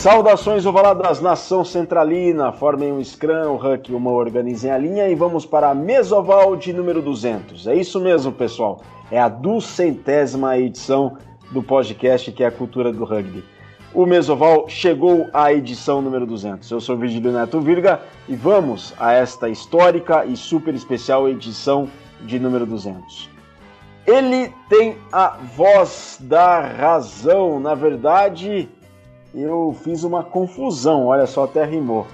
Saudações ovaladas, nação centralina, formem um scrum, o Huck uma organizem a linha e vamos para a mesoval de número 200. É isso mesmo, pessoal, é a duzentésima edição do podcast que é a cultura do rugby. O Mesoval chegou à edição número 200. Eu sou Virgílio Neto Virga e vamos a esta histórica e super especial edição de número 200. Ele tem a voz da razão, na verdade, eu fiz uma confusão, olha só, até rimou.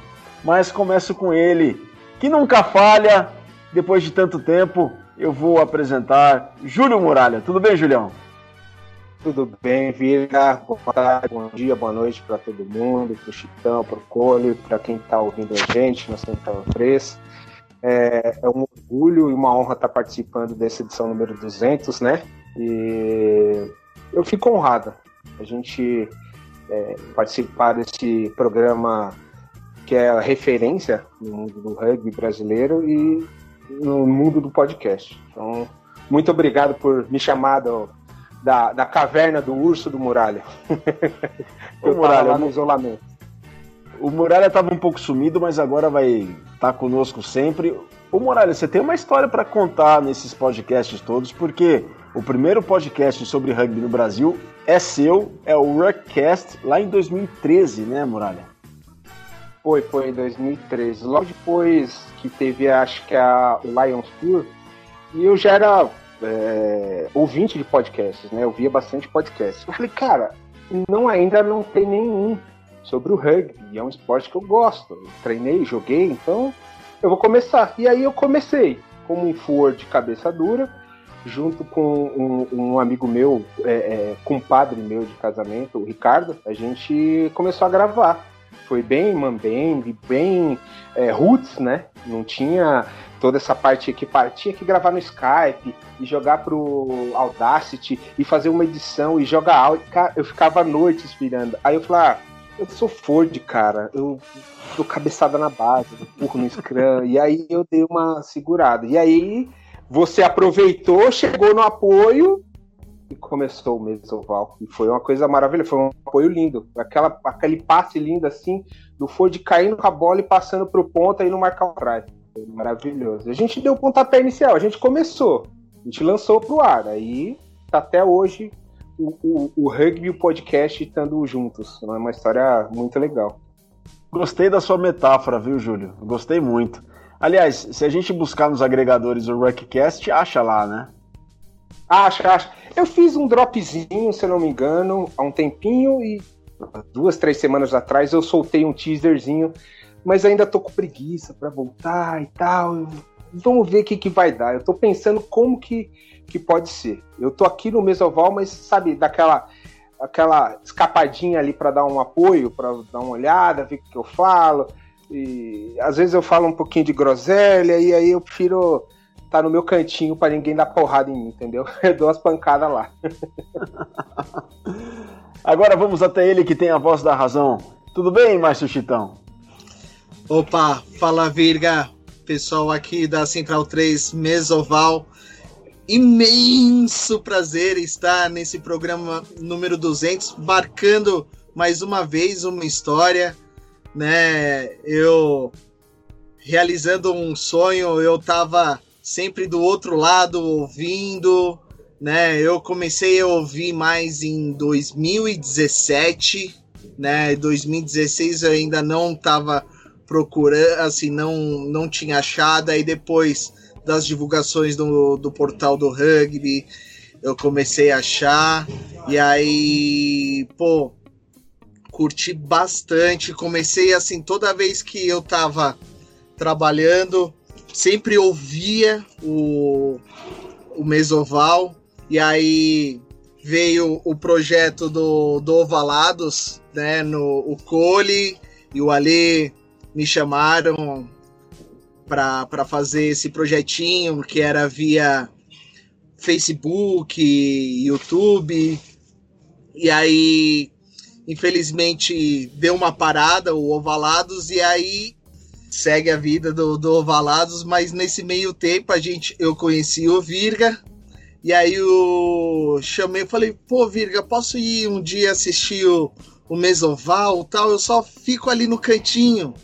Mas começo com ele, que nunca falha. Depois de tanto tempo, eu vou apresentar Júlio Muralha. Tudo bem, Julião? Tudo bem, Vira? Boa tarde, bom dia, boa noite para todo mundo, para o Chitão, para o Cole, para quem está ouvindo a gente na Central 3. É, é, um orgulho e uma honra estar tá participando dessa edição número 200, né? E eu fico honrada. A gente é, participar desse programa que é a referência no mundo do rugby brasileiro e no mundo do podcast. Então, muito obrigado por me chamar do, da, da caverna do urso do Muralha. o Muralha lá no isolamento. O Muralha estava um pouco sumido, mas agora vai estar tá conosco sempre. O Muralha, você tem uma história para contar nesses podcasts todos, porque o primeiro podcast sobre rugby no Brasil é seu, é o Ruckcast, lá em 2013, né, Muralha? Foi, foi em 2013. Logo depois que teve, acho que a Lions Tour, e eu já era é, ouvinte de podcasts, né? Eu via bastante podcasts. Eu falei, cara, não ainda não tem nenhum sobre o rugby. É um esporte que eu gosto. Eu treinei, joguei, então eu vou começar. E aí eu comecei como um for de cabeça dura junto com um, um amigo meu, é, é, compadre meu de casamento, o Ricardo, a gente começou a gravar. Foi bem mambembe, bem é, roots, né? Não tinha toda essa parte que tinha que gravar no Skype e jogar pro Audacity e fazer uma edição e jogar áudio. Eu ficava noites virando. Aí eu falei, ah, eu sou Ford, cara. Eu dou cabeçada na base, empurro no Scrum. e aí eu dei uma segurada. E aí você aproveitou, chegou no apoio e começou o mesoval. E foi uma coisa maravilhosa, foi um apoio lindo. Aquela, aquele passe lindo assim, do Ford caindo com a bola e passando pro ponta e não marcar o. Foi maravilhoso. A gente deu o pontapé inicial, a gente começou, a gente lançou pro ar. Aí tá até hoje o, o, o rugby e o podcast estando juntos. É uma história muito legal. Gostei da sua metáfora, viu, Júlio? Gostei muito. Aliás, se a gente buscar nos agregadores o Ruckcast, acha lá, né? Acha, acha. Eu fiz um dropzinho, se eu não me engano, há um tempinho e duas, três semanas atrás eu soltei um teaserzinho, mas ainda tô com preguiça para voltar e tal. Vamos ver o que, que vai dar. Eu tô pensando como que, que pode ser. Eu tô aqui no Mesoval, mas sabe, daquela aquela escapadinha ali para dar um apoio, para dar uma olhada, ver o que eu falo e às vezes eu falo um pouquinho de groselha e aí eu prefiro estar tá no meu cantinho para ninguém dar porrada em mim, entendeu? Eu dou as pancadas lá. Agora vamos até ele que tem a voz da razão. Tudo bem, Márcio Chitão? Opa, fala Virga, pessoal aqui da Central 3 Mesoval. Imenso prazer estar nesse programa número 200, marcando mais uma vez uma história né? Eu realizando um sonho, eu tava sempre do outro lado ouvindo, né? Eu comecei a ouvir mais em 2017, né? 2016 eu ainda não tava procurando, assim, não não tinha achado, aí depois das divulgações do, do portal do rugby, eu comecei a achar, e aí, pô, curti bastante. Comecei assim, toda vez que eu tava trabalhando, sempre ouvia o, o Mesoval. E aí veio o projeto do, do Ovalados, né? No, o Cole e o Ali me chamaram para fazer esse projetinho que era via Facebook, YouTube. E aí infelizmente deu uma parada o Ovalados e aí segue a vida do, do Ovalados, mas nesse meio tempo a gente eu conheci o Virga e aí eu chamei, falei, pô Virga, posso ir um dia assistir o, o mesoval tal, eu só fico ali no cantinho.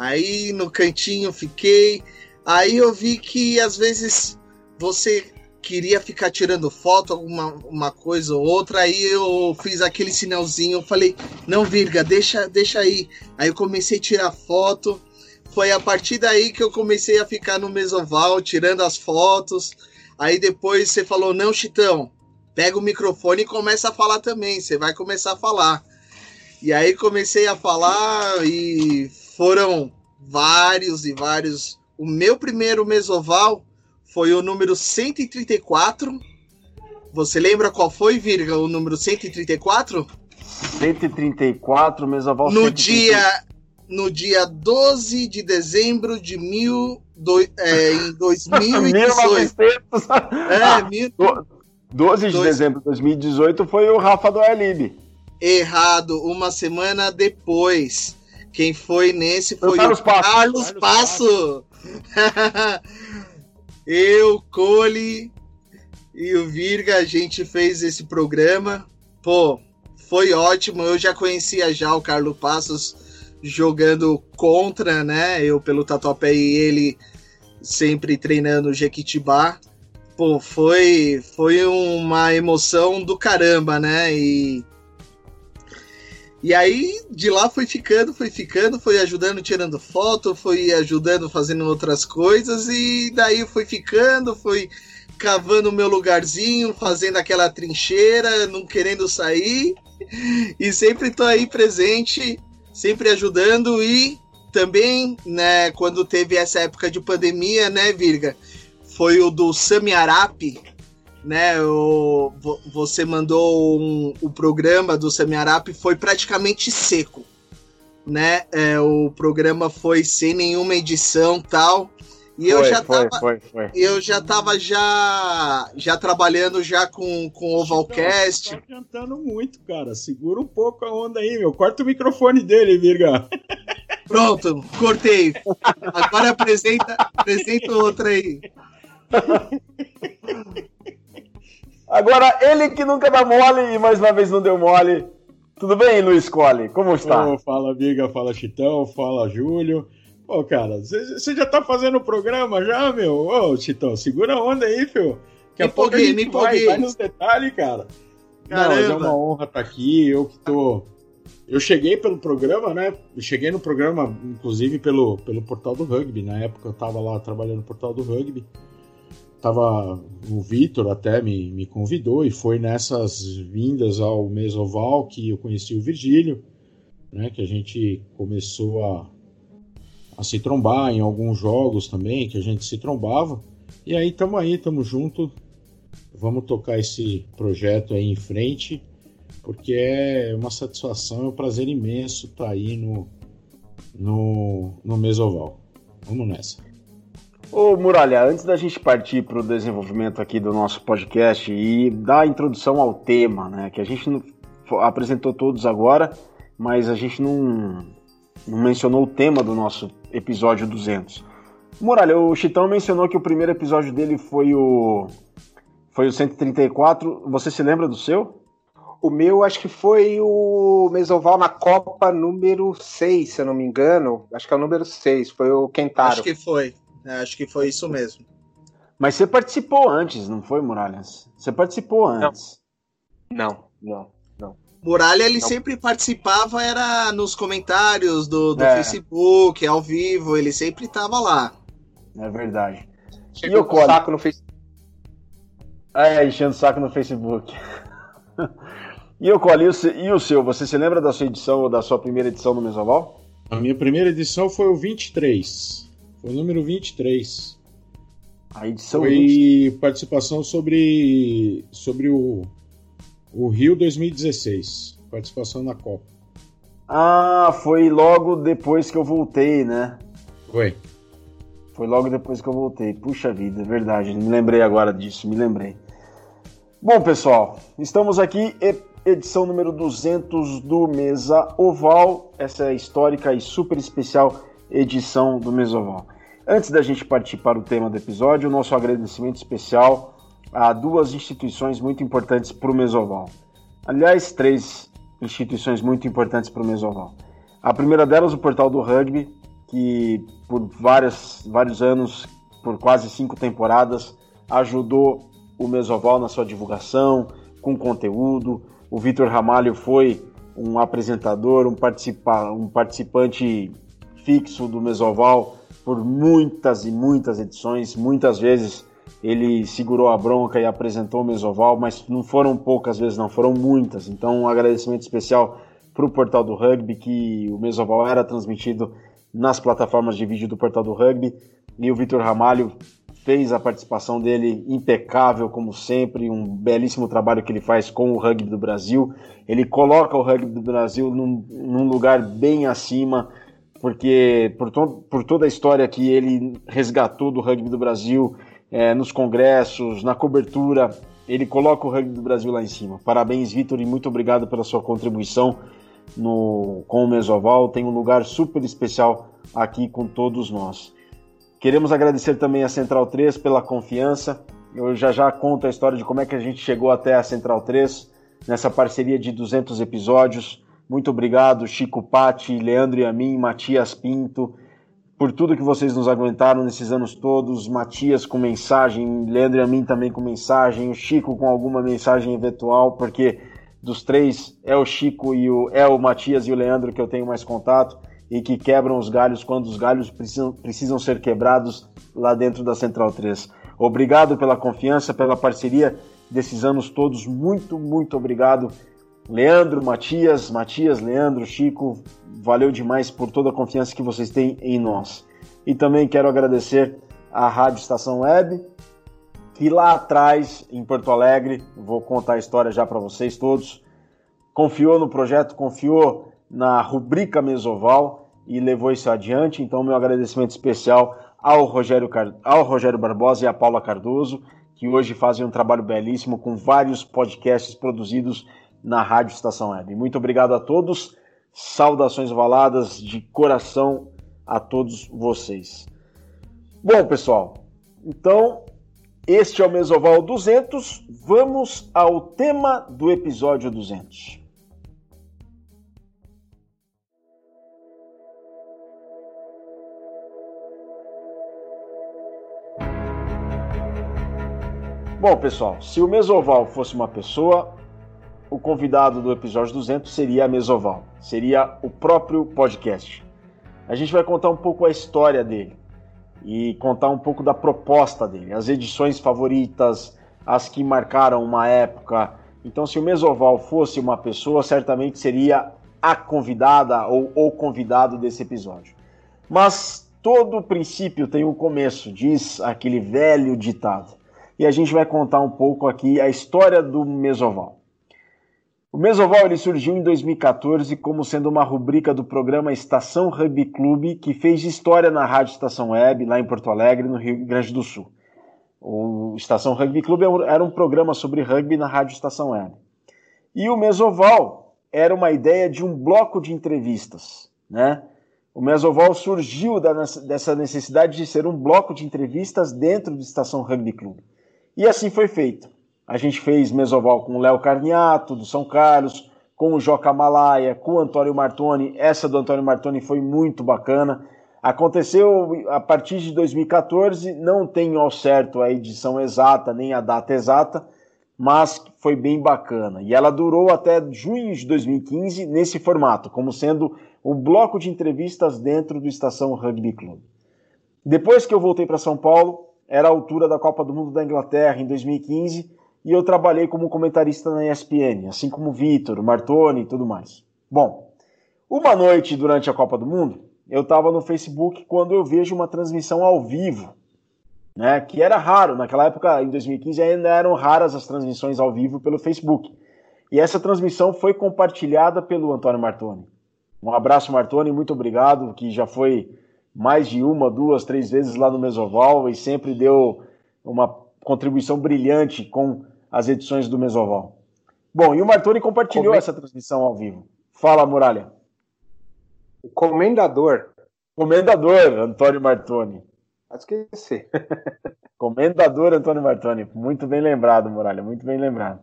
Aí no cantinho fiquei. Aí eu vi que às vezes você queria ficar tirando foto, alguma uma coisa ou outra, aí eu fiz aquele sinalzinho, falei, não, Virga, deixa, deixa aí. Aí eu comecei a tirar foto. Foi a partir daí que eu comecei a ficar no mesoval, tirando as fotos. Aí depois você falou, não, Chitão, pega o microfone e começa a falar também. Você vai começar a falar. E aí comecei a falar e foram vários e vários. O meu primeiro mesoval foi o número 134. Você lembra qual foi, Virga, o número 134? 134, mesoval No 134. dia no dia 12 de dezembro de mil, do, é, em 2018. é, mil... 12 de Dois... dezembro de 2018 foi o Rafa do Airlib. Errado, uma semana depois. Quem foi nesse foi, foi o Passo. Carlos Passo. Eu, Cole e o Virga, a gente fez esse programa. Pô, foi ótimo. Eu já conhecia já o Carlos Passos jogando contra, né? Eu pelo Tatuapé e ele sempre treinando Jequitibá. Pô, foi, foi uma emoção do caramba, né? E, e aí de lá foi ficando, foi ficando, foi ajudando tirando foto, foi ajudando fazendo outras coisas e daí foi ficando, foi cavando o meu lugarzinho, fazendo aquela trincheira, não querendo sair. E sempre tô aí presente sempre ajudando e também, né, quando teve essa época de pandemia, né, Virga, foi o do Sami Arap, né, o, você mandou um, o programa do Sami Arap foi praticamente seco, né, é, o programa foi sem nenhuma edição tal, e eu já foi, tava, foi, foi. eu já tava já, já trabalhando já com, com o Ovalcast. Tá cantando muito, cara. Segura um pouco a onda aí, meu. Corta o microfone dele, Virga. Pronto, cortei. Agora apresenta, apresenta outra aí. Agora, ele que nunca dá mole e mais uma vez não deu mole. Tudo bem, Luiz Cole? Como está? Oh, fala, Virga, fala, Chitão, fala, Júlio. Pô, cara, você já tá fazendo o programa já, meu? Ô, Titão, segura a onda aí, filho. Daqui a pouco a gente vai, vai nos detalhes, cara. Caramba. Não, mas é uma honra estar tá aqui, eu que tô... Eu cheguei pelo programa, né? cheguei no programa, inclusive, pelo, pelo portal do rugby. Na época eu tava lá trabalhando no portal do rugby. Tava... O Vitor até me, me convidou e foi nessas vindas ao Mesoval que eu conheci o Virgílio, né? Que a gente começou a a se trombar em alguns jogos também, que a gente se trombava. E aí estamos aí, estamos junto. Vamos tocar esse projeto aí em frente, porque é uma satisfação, é um prazer imenso estar tá aí no, no, no Mesoval. Vamos nessa. Ô Muralha, antes da gente partir para o desenvolvimento aqui do nosso podcast e dar a introdução ao tema, né, que a gente não, apresentou todos agora, mas a gente não, não mencionou o tema do nosso episódio 200. Muralha, o Chitão mencionou que o primeiro episódio dele foi o foi o 134. Você se lembra do seu? O meu acho que foi o Mesoval na Copa número 6, se eu não me engano. Acho que é o número 6, foi o Kentaro. Acho que foi. É, acho que foi isso mesmo. Mas você participou antes, não foi, Muralhas? Você participou antes. Não, não. Muralha, ele Não. sempre participava, era nos comentários do, do é. Facebook, ao vivo, ele sempre tava lá. É verdade. Chegou e o Cole? saco no Facebook. É, enchendo o saco no Facebook. e o Cole, e o seu? Você se lembra da sua edição ou da sua primeira edição no Mesoval? A minha primeira edição foi o 23. Foi o número 23. A edição foi 20... participação sobre sobre o o Rio 2016, participação na Copa. Ah, foi logo depois que eu voltei, né? Foi. Foi logo depois que eu voltei. Puxa vida, é verdade. Me lembrei agora disso, me lembrei. Bom, pessoal, estamos aqui, edição número 200 do Mesa Oval. Essa é a histórica e super especial edição do Mesa Oval. Antes da gente partir para o tema do episódio, o nosso agradecimento especial a duas instituições muito importantes para o Mesoval. Aliás, três instituições muito importantes para o Mesoval. A primeira delas, o Portal do Rugby, que por várias, vários anos, por quase cinco temporadas, ajudou o Mesoval na sua divulgação, com conteúdo. O Vitor Ramalho foi um apresentador, um, participa um participante fixo do Mesoval por muitas e muitas edições. Muitas vezes ele segurou a bronca e apresentou o Mesoval, mas não foram poucas vezes, não, foram muitas. Então, um agradecimento especial para o Portal do Rugby, que o Mesoval era transmitido nas plataformas de vídeo do Portal do Rugby, e o Vitor Ramalho fez a participação dele impecável, como sempre, um belíssimo trabalho que ele faz com o rugby do Brasil. Ele coloca o rugby do Brasil num, num lugar bem acima, porque por, to por, toda a história que ele resgatou do rugby do Brasil, é, nos congressos, na cobertura, ele coloca o rugby do Brasil lá em cima. Parabéns, Vitor, e muito obrigado pela sua contribuição no, com o Mesoval. Tem um lugar super especial aqui com todos nós. Queremos agradecer também a Central 3 pela confiança. Eu já já conto a história de como é que a gente chegou até a Central 3 nessa parceria de 200 episódios. Muito obrigado, Chico Patti, Leandro e a mim, Matias Pinto, por tudo que vocês nos aguentaram nesses anos todos. Matias com mensagem, Leandro e a mim também com mensagem, o Chico com alguma mensagem eventual, porque dos três é o Chico e o é o Matias e o Leandro que eu tenho mais contato e que quebram os galhos quando os galhos precisam, precisam ser quebrados lá dentro da Central 3. Obrigado pela confiança, pela parceria desses anos todos. Muito, muito obrigado. Leandro, Matias, Matias, Leandro, Chico, valeu demais por toda a confiança que vocês têm em nós. E também quero agradecer à Rádio Estação Web, que lá atrás, em Porto Alegre, vou contar a história já para vocês todos, confiou no projeto, confiou na rubrica Mesoval e levou isso adiante. Então, meu agradecimento especial ao Rogério, ao Rogério Barbosa e à Paula Cardoso, que hoje fazem um trabalho belíssimo com vários podcasts produzidos na Rádio Estação Web. Muito obrigado a todos. Saudações valadas de coração a todos vocês. Bom, pessoal, então este é o Mesoval 200. Vamos ao tema do episódio 200. Bom, pessoal, se o Mesoval fosse uma pessoa, o convidado do episódio 200 seria a Mesoval, seria o próprio podcast. A gente vai contar um pouco a história dele e contar um pouco da proposta dele, as edições favoritas, as que marcaram uma época. Então, se o Mesoval fosse uma pessoa, certamente seria a convidada ou o convidado desse episódio. Mas todo princípio tem um começo, diz aquele velho ditado e a gente vai contar um pouco aqui a história do Mesoval. O Mesoval ele surgiu em 2014 como sendo uma rubrica do programa Estação Rugby Clube, que fez história na Rádio Estação Web, lá em Porto Alegre, no Rio Grande do Sul. O Estação Rugby Clube era um programa sobre rugby na Rádio Estação Web. E o Mesoval era uma ideia de um bloco de entrevistas, né? O Mesoval surgiu dessa necessidade de ser um bloco de entrevistas dentro do Estação Rugby Clube. E assim foi feito. A gente fez mesoval com o Léo Carniato, do São Carlos, com o Joca Malaya, com o Antônio Martoni. Essa do Antônio Martoni foi muito bacana. Aconteceu a partir de 2014, não tenho ao certo a edição exata, nem a data exata, mas foi bem bacana. E ela durou até junho de 2015 nesse formato, como sendo um bloco de entrevistas dentro do Estação Rugby Club. Depois que eu voltei para São Paulo, era a altura da Copa do Mundo da Inglaterra em 2015 e eu trabalhei como comentarista na ESPN, assim como o Vitor, o Martoni e tudo mais. Bom, uma noite durante a Copa do Mundo, eu estava no Facebook quando eu vejo uma transmissão ao vivo, né, que era raro, naquela época, em 2015, ainda eram raras as transmissões ao vivo pelo Facebook. E essa transmissão foi compartilhada pelo Antônio Martoni. Um abraço, Martoni, muito obrigado, que já foi mais de uma, duas, três vezes lá no Mesoval e sempre deu uma contribuição brilhante com as edições do Mesoval. Bom, e o Martoni compartilhou essa transmissão ao vivo. Fala, Muralha. O comendador. Comendador, Antônio Martoni. Esqueci. Comendador Antônio Martoni. Muito bem lembrado, Muralha, muito bem lembrado.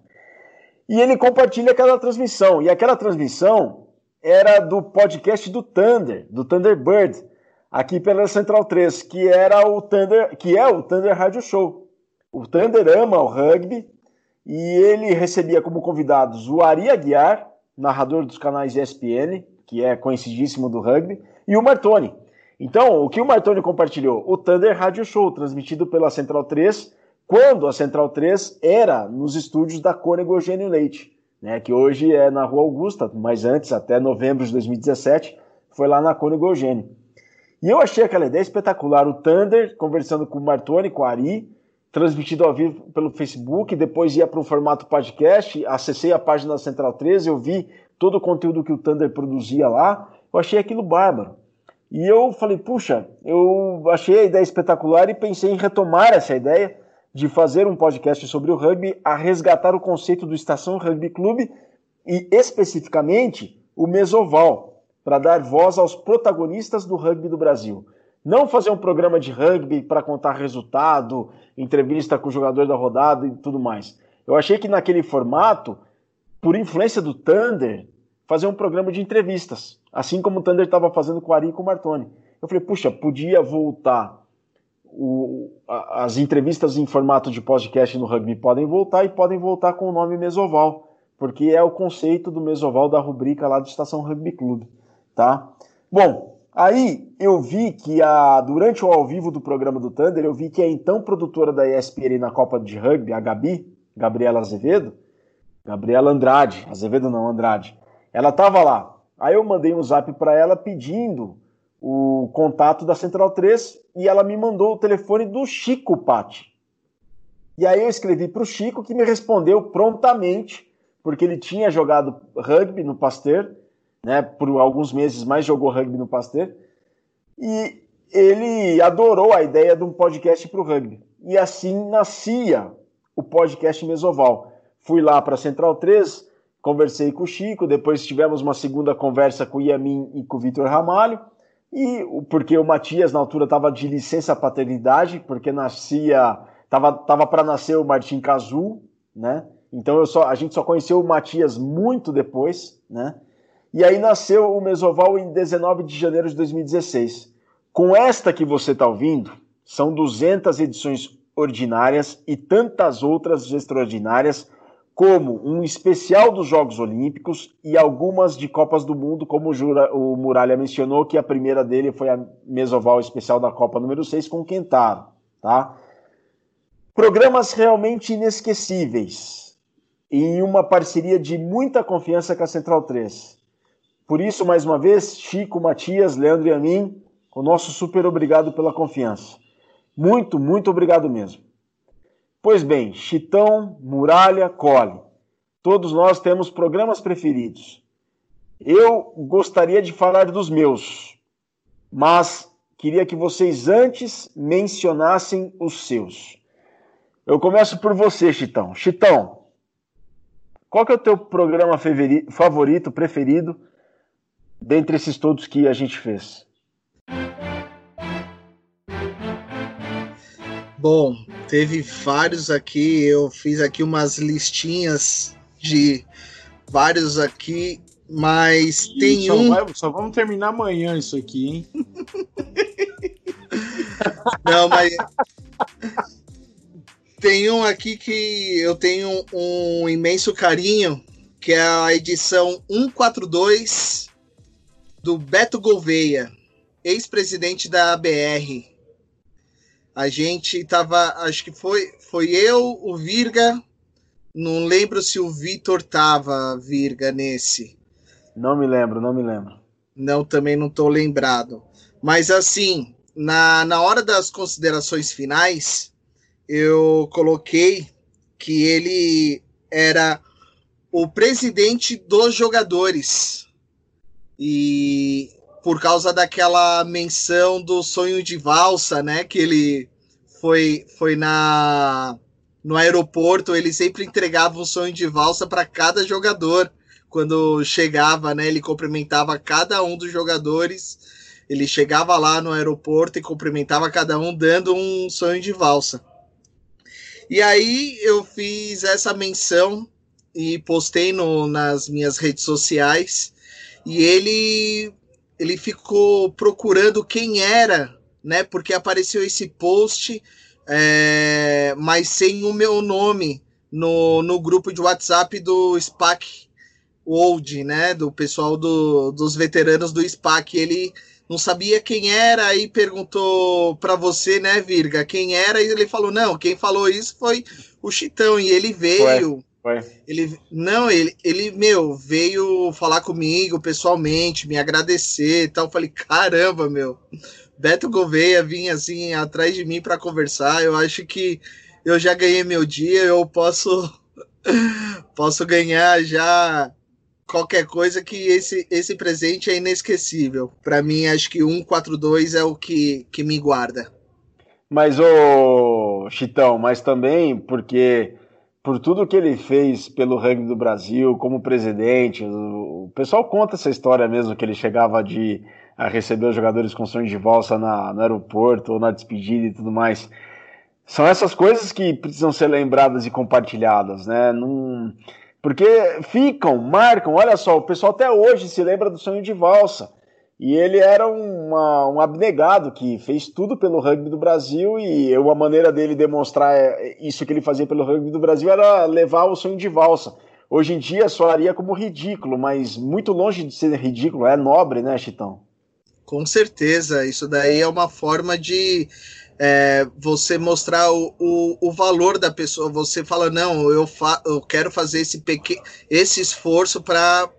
E ele compartilha aquela transmissão. E aquela transmissão era do podcast do Thunder, do Thunderbird, aqui pela Central 3, que era o Thunder, que é o Thunder Radio Show. O Thunder ama o rugby e ele recebia como convidados o Ari Aguiar, narrador dos canais ESPN, que é conhecidíssimo do rugby, e o Martoni. Então, o que o Martoni compartilhou? O Thunder Radio Show, transmitido pela Central 3, quando a Central 3 era nos estúdios da Cônego Eugênio Leite, né, que hoje é na Rua Augusta, mas antes, até novembro de 2017, foi lá na Cônego Eugênio. E eu achei aquela ideia espetacular, o Thunder conversando com o Martoni, com o Ari, transmitido ao vivo pelo Facebook, depois ia para o formato podcast, acessei a página da Central 13, eu vi todo o conteúdo que o Thunder produzia lá, eu achei aquilo bárbaro. E eu falei, puxa, eu achei a ideia espetacular e pensei em retomar essa ideia de fazer um podcast sobre o rugby, a resgatar o conceito do Estação Rugby Clube e especificamente o Mesoval, para dar voz aos protagonistas do rugby do Brasil. Não fazer um programa de rugby para contar resultado, entrevista com o jogador da rodada e tudo mais. Eu achei que naquele formato, por influência do Thunder, fazer um programa de entrevistas, assim como o Thunder estava fazendo com o Ari e com o Martoni. Eu falei, puxa, podia voltar. O, a, as entrevistas em formato de podcast no rugby podem voltar e podem voltar com o nome Mesoval, porque é o conceito do Mesoval da rubrica lá do Estação Rugby Clube, tá? Bom, aí eu vi que a, durante o ao vivo do programa do Thunder, eu vi que a então produtora da ESPN na Copa de Rugby, a Gabi, Gabriela Azevedo, Gabriela Andrade, Azevedo não, Andrade, ela estava lá. Aí eu mandei um zap para ela pedindo o contato da Central 3 e ela me mandou o telefone do Chico Patti. E aí eu escrevi para o Chico que me respondeu prontamente, porque ele tinha jogado rugby no Pasteur, né, por alguns meses mais jogou rugby no Pasteur, e ele adorou a ideia de um podcast para o rugby. E assim nascia o podcast Mesoval. Fui lá para Central 3, conversei com o Chico, depois tivemos uma segunda conversa com o Yamin e com o Vitor Ramalho, e porque o Matias na altura estava de licença paternidade, porque nascia, tava tava para nascer o Martim Cazu, né? Então eu só, a gente só conheceu o Matias muito depois, né? E aí nasceu o Mesoval em 19 de janeiro de 2016. Com esta que você está ouvindo, são 200 edições ordinárias e tantas outras extraordinárias como um especial dos Jogos Olímpicos e algumas de Copas do Mundo, como o Muralha mencionou, que a primeira dele foi a Mesoval especial da Copa número 6 com o Kentaro, tá? Programas realmente inesquecíveis em uma parceria de muita confiança com a Central 3. Por isso, mais uma vez, Chico, Matias, Leandro e a mim, o nosso super obrigado pela confiança. Muito, muito obrigado mesmo. Pois bem, Chitão, Muralha, Cole. Todos nós temos programas preferidos. Eu gostaria de falar dos meus, mas queria que vocês antes mencionassem os seus. Eu começo por você, Chitão. Chitão, qual que é o teu programa favorito, preferido, dentre esses todos que a gente fez? Bom, teve vários aqui. Eu fiz aqui umas listinhas de vários aqui, mas Ih, tem só um. Vai, só vamos terminar amanhã isso aqui, hein? Não, mas tem um aqui que eu tenho um imenso carinho, que é a edição 142 do Beto Gouveia, ex-presidente da ABR. A gente tava, acho que foi, foi eu, o Virga, não lembro se o Vitor tava, Virga, nesse. Não me lembro, não me lembro. Não, também não tô lembrado. Mas assim, na, na hora das considerações finais, eu coloquei que ele era o presidente dos jogadores. E por causa daquela menção do sonho de valsa, né? Que ele foi, foi na no aeroporto, ele sempre entregava um sonho de valsa para cada jogador. Quando chegava, né? Ele cumprimentava cada um dos jogadores. Ele chegava lá no aeroporto e cumprimentava cada um, dando um sonho de valsa. E aí eu fiz essa menção e postei no, nas minhas redes sociais. E ele ele ficou procurando quem era, né? Porque apareceu esse post, é, mas sem o meu nome no, no grupo de WhatsApp do SPAC Old, né? Do pessoal do, dos veteranos do SPAC. Ele não sabia quem era e perguntou para você, né, Virga, quem era, e ele falou: não, quem falou isso foi o Chitão, e ele veio. Foi. Ele não, ele, ele meu veio falar comigo pessoalmente, me agradecer e tal. Falei, caramba, meu. Beto Gouveia vinha assim atrás de mim para conversar. Eu acho que eu já ganhei meu dia, eu posso posso ganhar já qualquer coisa que esse esse presente é inesquecível. Para mim, acho que 142 é o que que me guarda. Mas o Chitão, mas também porque por tudo que ele fez pelo rugby do Brasil, como presidente. O, pessoal conta essa história mesmo, que ele chegava de a receber os jogadores com sonhos de valsa na, no aeroporto ou na despedida e tudo mais. São essas coisas que precisam ser lembradas e compartilhadas, né? Porque ficam, marcam. Olha só, o pessoal até hoje se lembra do sonho de valsa. E ele era uma, um abnegado que fez tudo pelo rugby do Brasil e uma maneira dele demonstrar é, isso que ele fazia pelo rugby do Brasil era levar o sonho de valsa. Hoje em dia soaria como ridículo, mas muito longe de ser ridículo, é nobre, né, Chitão? Com certeza, isso daí é uma forma de é, você mostrar o, o, o, valor da pessoa. Você fala, não, eu, fa eu quero fazer esse, pequeno, esse esforço para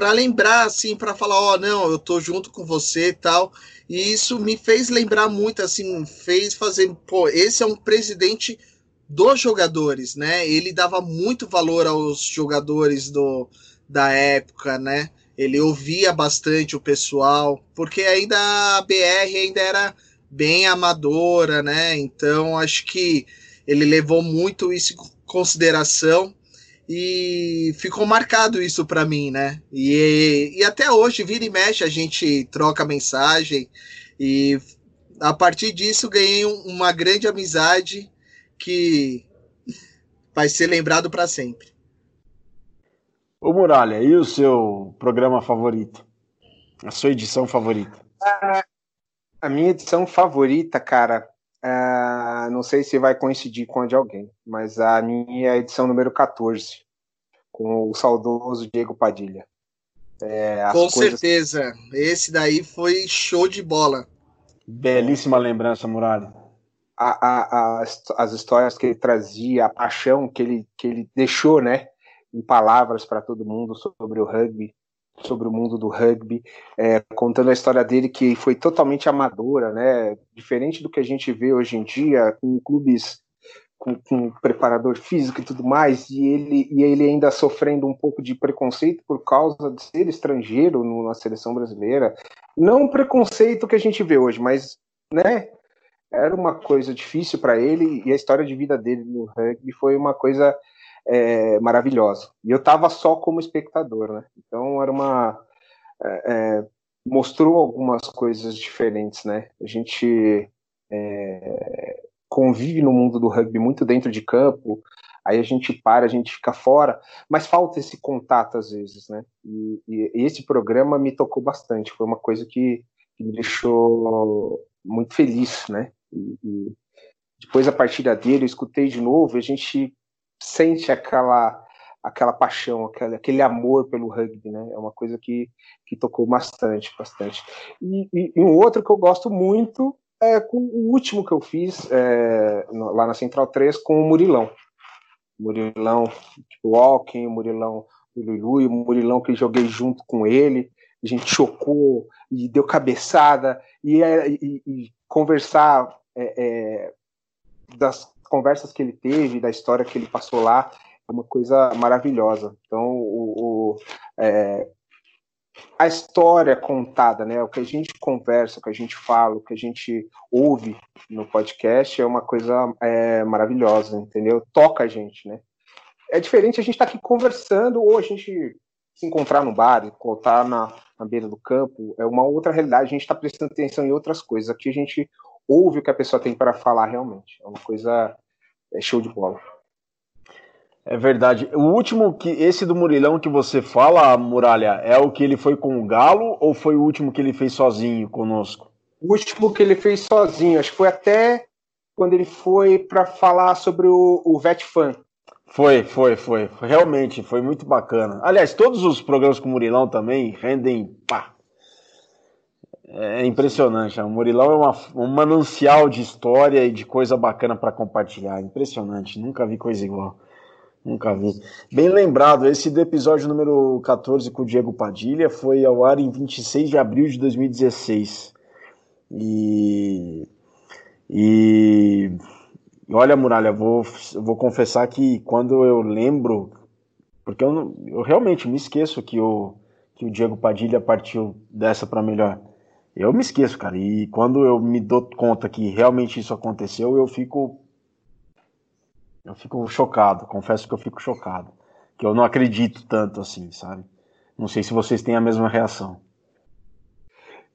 para lembrar, assim, para falar, ó, oh, não, eu tô junto com você e tal. E isso me fez lembrar muito, assim, fez fazer, pô, esse é um presidente dos jogadores, né? Ele dava muito valor aos jogadores do, da época, né? Ele ouvia bastante o pessoal, porque ainda a BR ainda era bem amadora, né? Então acho que ele levou muito isso em consideração e ficou marcado isso para mim, né? E, e até hoje, vira e mexe, a gente troca mensagem e a partir disso ganhei uma grande amizade que vai ser lembrado para sempre. Ô Muralha, e o seu programa favorito? A sua edição favorita? A, a minha edição favorita, cara, Uh, não sei se vai coincidir com a de alguém, mas a minha é a edição número 14, com o saudoso Diego Padilha. É, com coisas... certeza, esse daí foi show de bola. Belíssima lembrança, Muralha. A, a, a, as histórias que ele trazia, a paixão que ele, que ele deixou, né, em palavras para todo mundo sobre o rugby, sobre o mundo do rugby, é, contando a história dele que foi totalmente amadora, né? Diferente do que a gente vê hoje em dia, com clubes com, com preparador físico e tudo mais, e ele, e ele ainda sofrendo um pouco de preconceito por causa de ser estrangeiro no, na seleção brasileira. Não preconceito que a gente vê hoje, mas, né? Era uma coisa difícil para ele e a história de vida dele no rugby foi uma coisa é, maravilhosa. E eu estava só como espectador, né? Então era uma é, é, mostrou algumas coisas diferentes, né? A gente é, convive no mundo do rugby muito dentro de campo, aí a gente para, a gente fica fora, mas falta esse contato às vezes, né? E, e, esse programa me tocou bastante, foi uma coisa que, que me deixou muito feliz, né? E, e, depois a partir dele eu escutei de novo, a gente sente aquela aquela paixão, aquele, aquele amor pelo rugby, né? É uma coisa que, que tocou bastante, bastante. E, e, e um outro que eu gosto muito é com o último que eu fiz é, lá na Central 3 com o Murilão. Murilão tipo, Walking, Murilão Lulu, o Murilão que joguei junto com ele, a gente chocou e deu cabeçada e, e, e conversar é, é, das conversas que ele teve, da história que ele passou lá, é uma coisa maravilhosa. Então, o, o é, a história contada, né, o que a gente conversa, o que a gente fala, o que a gente ouve no podcast é uma coisa é, maravilhosa, entendeu? Toca a gente, né? É diferente a gente estar tá aqui conversando ou a gente se encontrar no bar, estar na, na beira do campo, é uma outra realidade, a gente está prestando atenção em outras coisas. Aqui a gente ouve o que a pessoa tem para falar realmente. É uma coisa é show de bola. É verdade. O último que esse do Murilão que você fala, Muralha, é o que ele foi com o Galo ou foi o último que ele fez sozinho conosco? O último que ele fez sozinho, acho que foi até quando ele foi para falar sobre o, o Fan. Foi, foi, foi. Realmente, foi muito bacana. Aliás, todos os programas com o Murilão também rendem. Pá. É impressionante. O Murilão é uma, um manancial de história e de coisa bacana para compartilhar. Impressionante. Nunca vi coisa igual. Nunca vi. Bem lembrado, esse do episódio número 14 com o Diego Padilha foi ao ar em 26 de abril de 2016. E. E. Olha, Muralha, vou, vou confessar que quando eu lembro. Porque eu, eu realmente me esqueço que o, que o Diego Padilha partiu dessa para melhor. Eu me esqueço, cara. E quando eu me dou conta que realmente isso aconteceu, eu fico eu fico chocado, confesso que eu fico chocado. Que eu não acredito tanto assim, sabe? Não sei se vocês têm a mesma reação.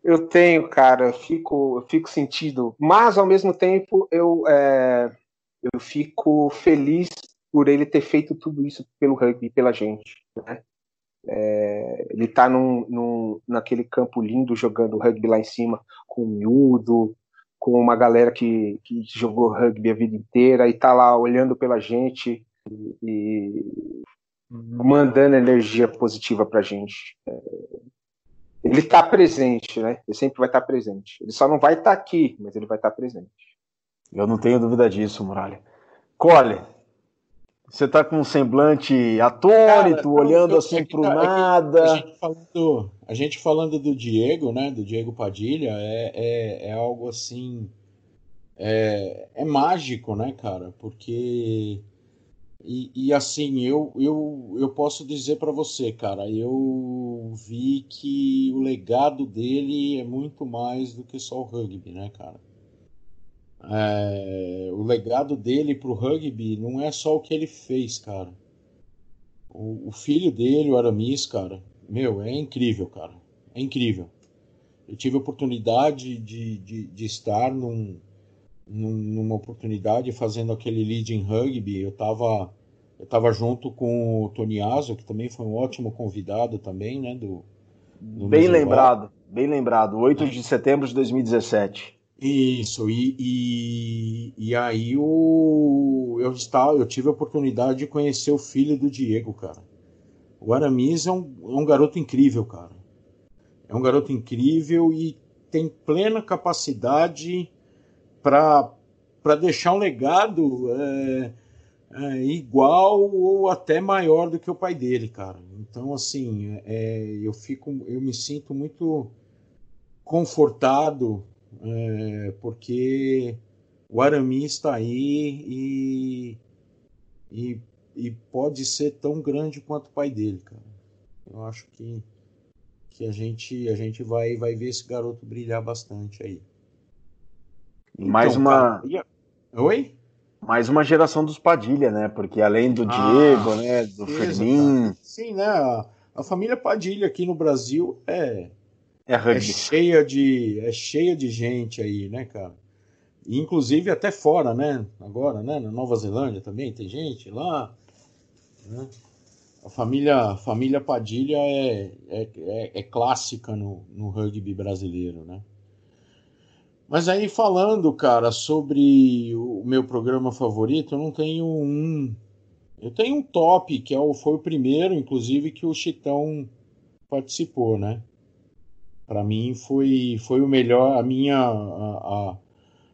Eu tenho, cara, eu fico, eu fico sentido, mas ao mesmo tempo eu, é, eu fico feliz por ele ter feito tudo isso pelo rugby, pela gente. Né? É, ele tá num, num, naquele campo lindo jogando rugby lá em cima, com o miúdo, com uma galera que, que jogou rugby a vida inteira e tá lá olhando pela gente e, e mandando energia positiva pra gente. É, ele tá presente, né? Ele sempre vai estar tá presente. Ele só não vai estar tá aqui, mas ele vai estar tá presente. Eu não tenho dúvida disso, Muralha. Cole, você tá com um semblante atônito, Cara, olhando eu, assim pro tá, nada. A gente, falando, a gente, falando, do Diego, né? Do Diego Padilha, é, é, é algo assim. É, é, mágico, né, cara? Porque. E, e assim, eu, eu, eu posso dizer para você, cara, eu vi que o legado dele é muito mais do que só o rugby, né, cara? É, o legado dele pro rugby não é só o que ele fez, cara. O, o, filho dele, o Aramis, cara, meu, é incrível, cara. É incrível. Eu tive a oportunidade de, de, de estar num, num, numa oportunidade fazendo aquele lead em rugby. Eu tava, eu tava junto com o Tony Aso, que também foi um ótimo convidado também, né? Do, do bem lembrado, bem lembrado. 8 de setembro de 2017. Isso, e, e, e aí o, eu, estava, eu tive a oportunidade de conhecer o filho do Diego, cara. O Aramis é um, é um garoto incrível, cara. É um garoto incrível e tem plena capacidade para deixar um legado é, é, igual ou até maior do que o pai dele, cara. Então, assim, é, eu fico, eu me sinto muito confortado é, porque o Arami está aí e, e, e, pode ser tão grande quanto o pai dele, cara. Eu acho que, que a gente a gente vai, vai ver esse garoto brilhar bastante aí. Mais então, uma. Cara, Oi? Mais uma geração dos Padilha, né? Porque além do ah, Diego, né? Do Fermin. Sim, né? A, a família Padilha aqui no Brasil é é, é, cheia de é cheia de gente aí, né, cara? E, inclusive até fora, né? Agora, né? Na Nova Zelândia também tem gente lá. Né? A família, a família Padilha é, é, é, é clássica no, no rugby brasileiro, né? Mas aí falando, cara, sobre o meu programa favorito, eu não tenho um. Eu tenho um top, que é o, foi o primeiro, inclusive, que o Chitão participou, né? Para mim foi, foi o melhor, a minha a,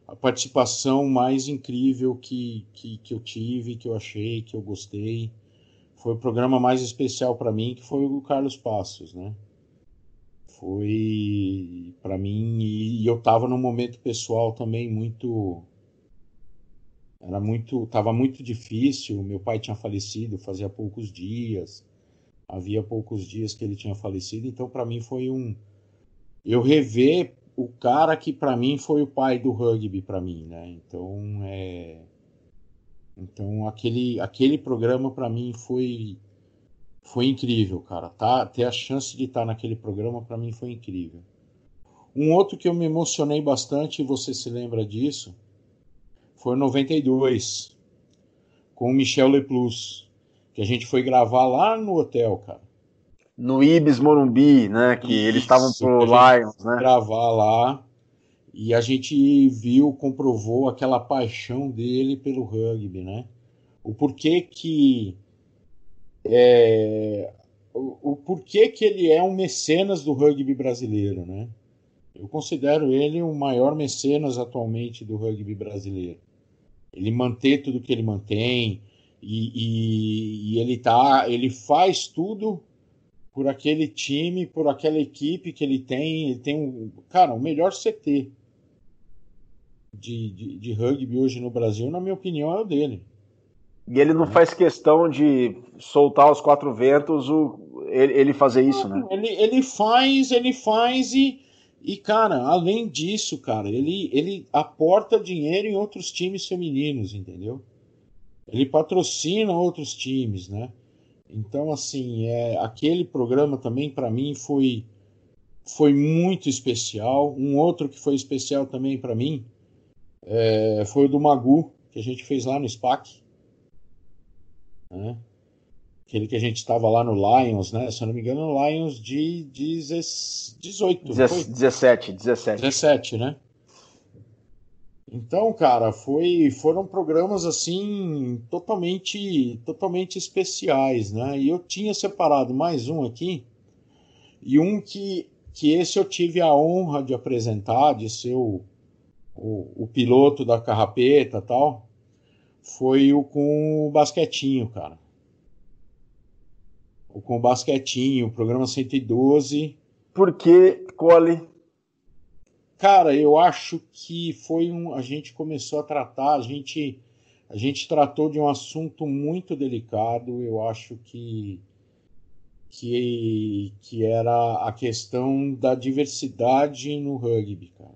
a, participação mais incrível que, que, que eu tive, que eu achei, que eu gostei. Foi o programa mais especial para mim, que foi o Carlos Passos, né? Foi para mim e, e eu estava num momento pessoal também muito era muito tava muito difícil meu pai tinha falecido fazia poucos dias havia poucos dias que ele tinha falecido então para mim foi um eu rever o cara que para mim foi o pai do rugby para mim, né? Então é então aquele aquele programa para mim foi foi incrível, cara. Tá, ter a chance de estar naquele programa para mim foi incrível. Um outro que eu me emocionei bastante, você se lembra disso, foi em 92, com o Michel Leplus. que a gente foi gravar lá no hotel, cara. No Ibis Morumbi, né? Que Isso, eles estavam pro Lions, né? Gravar lá. E a gente viu, comprovou aquela paixão dele pelo rugby, né? O porquê que é, o, o porquê que ele é um mecenas do rugby brasileiro, né? Eu considero ele o maior mecenas atualmente do rugby brasileiro. Ele mantém tudo que ele mantém e, e, e ele tá, ele faz tudo por aquele time, por aquela equipe que ele tem. Ele tem um, cara, o melhor CT de, de, de rugby hoje no Brasil, na minha opinião, é o dele. E ele não faz questão de soltar os quatro ventos, o, ele, ele fazer isso, né? Ele, ele faz, ele faz e, e, cara, além disso, cara, ele, ele aporta dinheiro em outros times femininos, entendeu? Ele patrocina outros times, né? Então, assim, é, aquele programa também, para mim, foi, foi muito especial. Um outro que foi especial também para mim é, foi o do Magu, que a gente fez lá no SPAC né? Aquele que a gente estava lá no Lions, né? Se eu não me engano, no Lions de 18. 17, 17. 17, né? Então, cara, foi, foram programas assim totalmente, totalmente especiais, né? E eu tinha separado mais um aqui e um que, que esse eu tive a honra de apresentar, de ser o, o, o piloto da carrapeta, tal foi o com o basquetinho, cara. O com o basquetinho, programa 112. Por que Cole? Cara, eu acho que foi um. A gente começou a tratar, a gente, a gente tratou de um assunto muito delicado. Eu acho que que, que era a questão da diversidade no rugby, cara.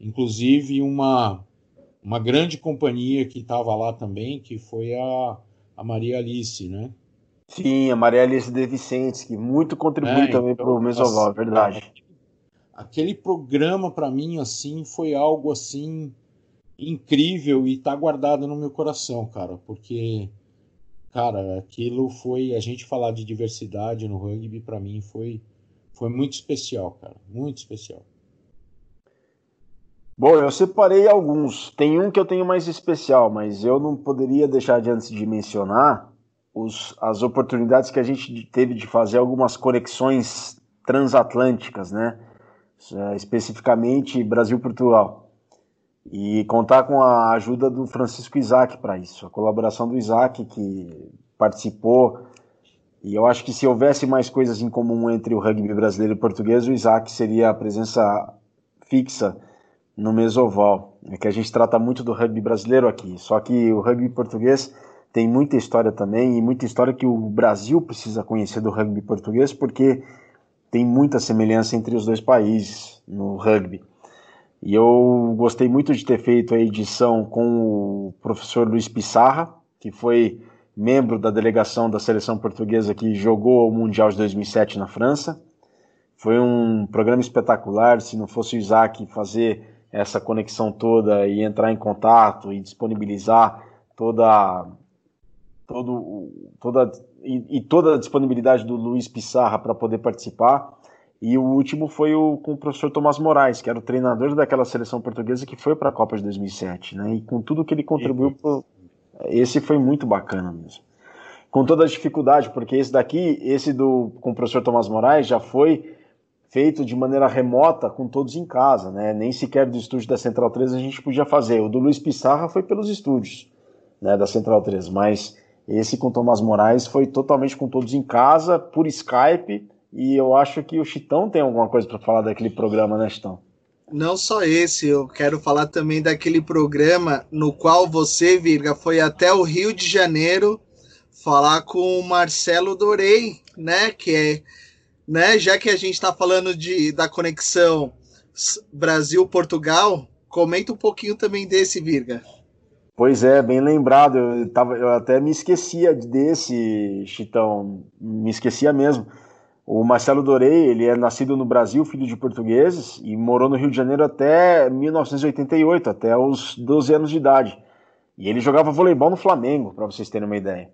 Inclusive uma uma grande companhia que estava lá também, que foi a, a Maria Alice, né? Sim, a Maria Alice de Vicentes, que muito contribui é, também então, para o Mesoval, é verdade. Aquele programa, para mim, assim, foi algo, assim, incrível e está guardado no meu coração, cara, porque, cara, aquilo foi, a gente falar de diversidade no rugby, para mim, foi, foi muito especial, cara, muito especial. Bom, eu separei alguns. Tem um que eu tenho mais especial, mas eu não poderia deixar de antes de mencionar os, as oportunidades que a gente teve de fazer algumas conexões transatlânticas, né? É, especificamente Brasil-Portugal. E contar com a ajuda do Francisco Isaac para isso, a colaboração do Isaac que participou. E eu acho que se houvesse mais coisas em comum entre o rugby brasileiro e português, o Isaac seria a presença fixa no Mesoval. É que a gente trata muito do rugby brasileiro aqui, só que o rugby português tem muita história também e muita história que o Brasil precisa conhecer do rugby português porque tem muita semelhança entre os dois países no rugby. E eu gostei muito de ter feito a edição com o professor Luiz Pissarra, que foi membro da delegação da seleção portuguesa que jogou o Mundial de 2007 na França. Foi um programa espetacular, se não fosse o Isaac fazer essa conexão toda e entrar em contato e disponibilizar toda todo, toda e, e toda a disponibilidade do Luiz Pissarra para poder participar. E o último foi o, com o professor Tomás Moraes, que era o treinador daquela seleção portuguesa que foi para a Copa de 2007, né? E com tudo que ele contribuiu, pro, esse foi muito bacana mesmo. Com toda a dificuldade, porque esse daqui, esse do com o professor Tomás Moraes já foi feito de maneira remota com todos em casa, né? Nem sequer do estúdio da Central 3 a gente podia fazer. O do Luiz Pissarra foi pelos estúdios né, da Central 3, mas esse com Tomás Moraes foi totalmente com todos em casa, por Skype, e eu acho que o Chitão tem alguma coisa para falar daquele programa, né, Chitão? Não só esse, eu quero falar também daquele programa no qual você, Virga, foi até o Rio de Janeiro falar com o Marcelo Dorei, né, que é né? Já que a gente está falando de, da conexão Brasil-Portugal, comenta um pouquinho também desse, Virga. Pois é, bem lembrado. Eu, tava, eu até me esquecia desse, Chitão. Me esquecia mesmo. O Marcelo Dorei, ele é nascido no Brasil, filho de portugueses, e morou no Rio de Janeiro até 1988, até os 12 anos de idade. E ele jogava voleibol no Flamengo, para vocês terem uma ideia.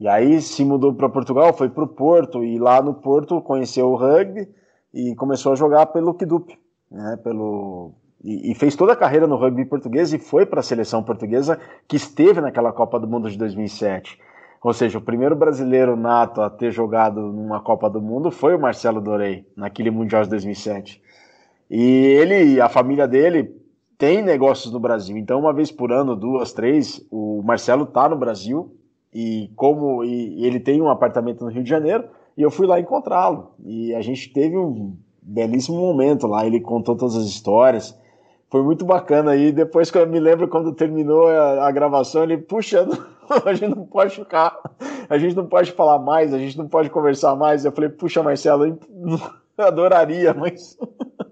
E aí se mudou para Portugal, foi para o Porto, e lá no Porto conheceu o rugby e começou a jogar pelo Kidup, né, pelo, e, e, fez toda a carreira no rugby português e foi para a seleção portuguesa que esteve naquela Copa do Mundo de 2007. Ou seja, o primeiro brasileiro nato a ter jogado numa Copa do Mundo foi o Marcelo Dorei, naquele Mundial de 2007. E ele, a família dele, tem negócios no Brasil. Então, uma vez por ano, duas, três, o Marcelo tá no Brasil e como e ele tem um apartamento no Rio de Janeiro e eu fui lá encontrá-lo. E a gente teve um belíssimo momento lá. Ele contou todas as histórias foi muito bacana aí. Depois que eu me lembro quando terminou a, a gravação, ele, puxa, a gente não pode ficar, a gente não pode falar mais, a gente não pode conversar mais. Eu falei, puxa, Marcelo, eu adoraria, mas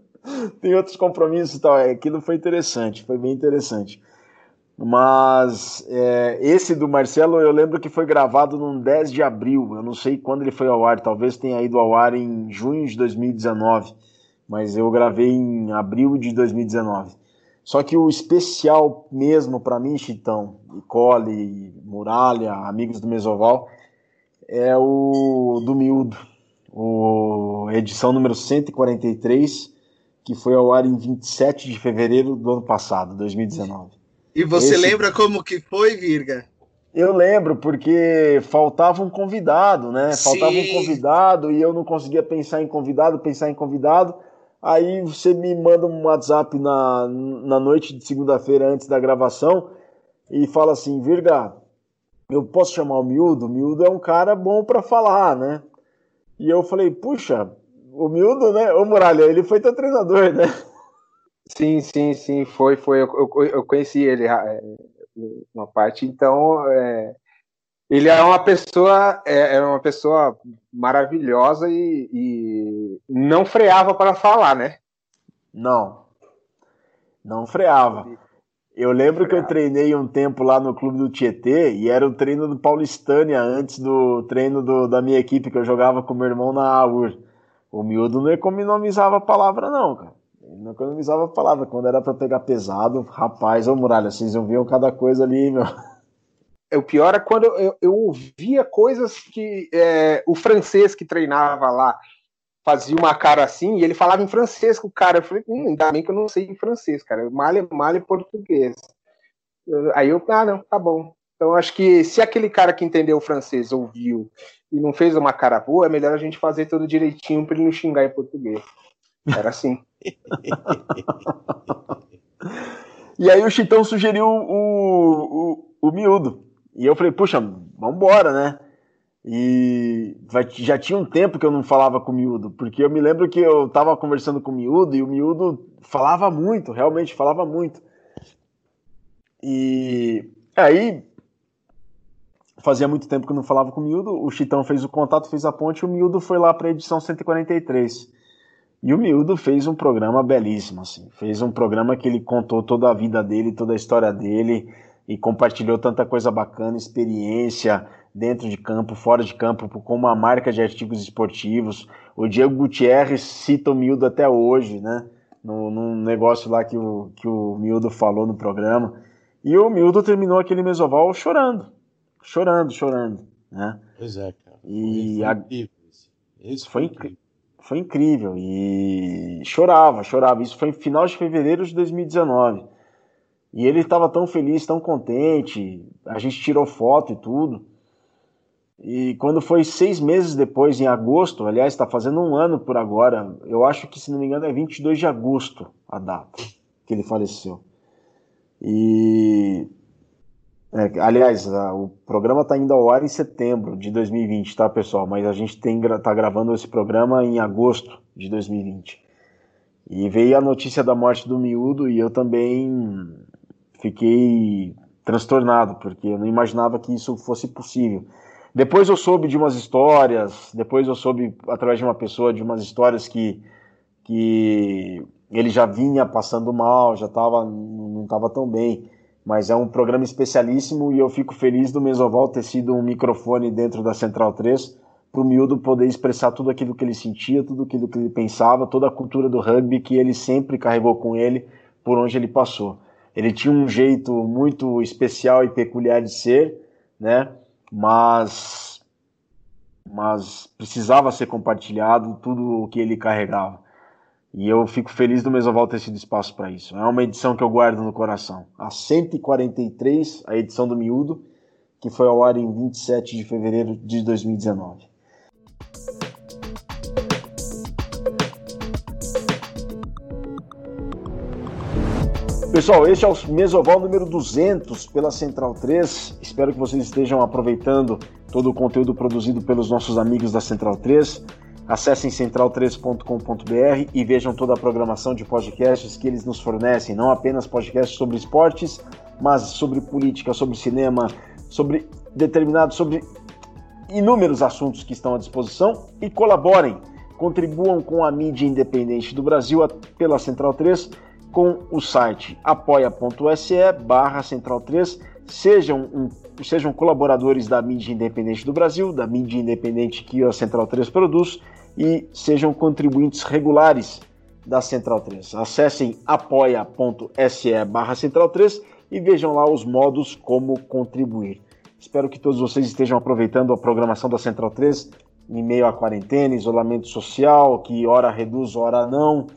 tem outros compromissos e tal. É, aquilo foi interessante, foi bem interessante. Mas é, esse do Marcelo, eu lembro que foi gravado no 10 de abril. Eu não sei quando ele foi ao ar, talvez tenha ido ao ar em junho de 2019 mas eu gravei em abril de 2019. Só que o especial mesmo para mim, Chitão, Cole, Muralha, amigos do Mesoval, é o do Miúdo, o edição número 143, que foi ao ar em 27 de fevereiro do ano passado, 2019. E você Esse... lembra como que foi, Virga? Eu lembro, porque faltava um convidado, né? Faltava Sim. um convidado e eu não conseguia pensar em convidado, pensar em convidado. Aí você me manda um WhatsApp na, na noite de segunda-feira antes da gravação e fala assim: Virga, eu posso chamar o Miúdo? O Miúdo é um cara bom para falar, né? E eu falei: Puxa, o Miúdo, né? Ô Muralha, ele foi teu treinador, né? Sim, sim, sim, foi, foi. Eu, eu, eu conheci ele é, uma parte, então é, ele é uma pessoa é, é uma pessoa maravilhosa e, e, não freava para falar, né? Não, não freava. Eu lembro que eu treinei um tempo lá no clube do Tietê e era o treino do Paulistânia antes do treino do, da minha equipe que eu jogava com meu irmão na AUR. O miúdo não economizava a palavra, não, cara. Ele não economizava a palavra. Quando era para pegar pesado, rapaz, ô Muralha, vocês ouviam cada coisa ali, meu. É, o pior é quando eu, eu ouvia coisas que é, o francês que treinava lá fazia uma cara assim e ele falava em francês com o cara. Eu falei, hum, ainda bem que eu não sei em francês, cara. Malha, malha português. Aí eu, ah, não, tá bom. Então acho que se aquele cara que entendeu o francês ouviu e não fez uma cara boa, é melhor a gente fazer tudo direitinho para ele não xingar em português. Era assim. e aí o Chitão sugeriu o, o, o miúdo. E eu falei, puxa, vambora, né? E já tinha um tempo que eu não falava com o miúdo, porque eu me lembro que eu tava conversando com o miúdo e o miúdo falava muito, realmente falava muito. E aí, fazia muito tempo que eu não falava com o miúdo, o Chitão fez o contato, fez a ponte, o miúdo foi lá para a edição 143. E o miúdo fez um programa belíssimo, assim. Fez um programa que ele contou toda a vida dele, toda a história dele e compartilhou tanta coisa bacana, experiência dentro de campo, fora de campo, com uma marca de artigos esportivos. O Diego Gutierrez cita o Mildo até hoje, né? No, num negócio lá que o, que o Mildo falou no programa. E o Mildo terminou aquele mesoval chorando. Chorando, chorando. Né? Pois é, cara. E foi, incrível. Esse foi, foi incrível. Foi incrível. E chorava, chorava. Isso foi em final de fevereiro de 2019. E ele estava tão feliz, tão contente. A gente tirou foto e tudo. E quando foi seis meses depois, em agosto, aliás, está fazendo um ano por agora, eu acho que, se não me engano, é 22 de agosto a data que ele faleceu. E. É, aliás, a, o programa está indo ao ar em setembro de 2020, tá, pessoal? Mas a gente tem, tá gravando esse programa em agosto de 2020. E veio a notícia da morte do miúdo e eu também fiquei transtornado, porque eu não imaginava que isso fosse possível. Depois eu soube de umas histórias, depois eu soube, através de uma pessoa, de umas histórias que, que ele já vinha passando mal, já tava, não estava tão bem. Mas é um programa especialíssimo e eu fico feliz do Mesoval ter sido um microfone dentro da Central 3 para o miúdo poder expressar tudo aquilo que ele sentia, tudo aquilo que ele pensava, toda a cultura do rugby que ele sempre carregou com ele por onde ele passou. Ele tinha um jeito muito especial e peculiar de ser, né? mas mas precisava ser compartilhado tudo o que ele carregava. E eu fico feliz do Mesoval ter sido espaço para isso. É uma edição que eu guardo no coração. A 143, a edição do Miúdo, que foi ao ar em 27 de fevereiro de 2019. Pessoal, este é o Mesoval número 200 pela Central 3. Espero que vocês estejam aproveitando todo o conteúdo produzido pelos nossos amigos da Central 3. Acessem central3.com.br e vejam toda a programação de podcasts que eles nos fornecem, não apenas podcasts sobre esportes, mas sobre política, sobre cinema, sobre determinados, sobre inúmeros assuntos que estão à disposição e colaborem, contribuam com a mídia independente do Brasil pela Central 3 com o site apoia.se barra central 3. Sejam, um, sejam colaboradores da mídia independente do Brasil, da mídia independente que a Central 3 produz e sejam contribuintes regulares da Central 3. Acessem apoia.se barra Central 3 e vejam lá os modos como contribuir. Espero que todos vocês estejam aproveitando a programação da Central 3 em meio à quarentena, isolamento social, que hora reduz, hora não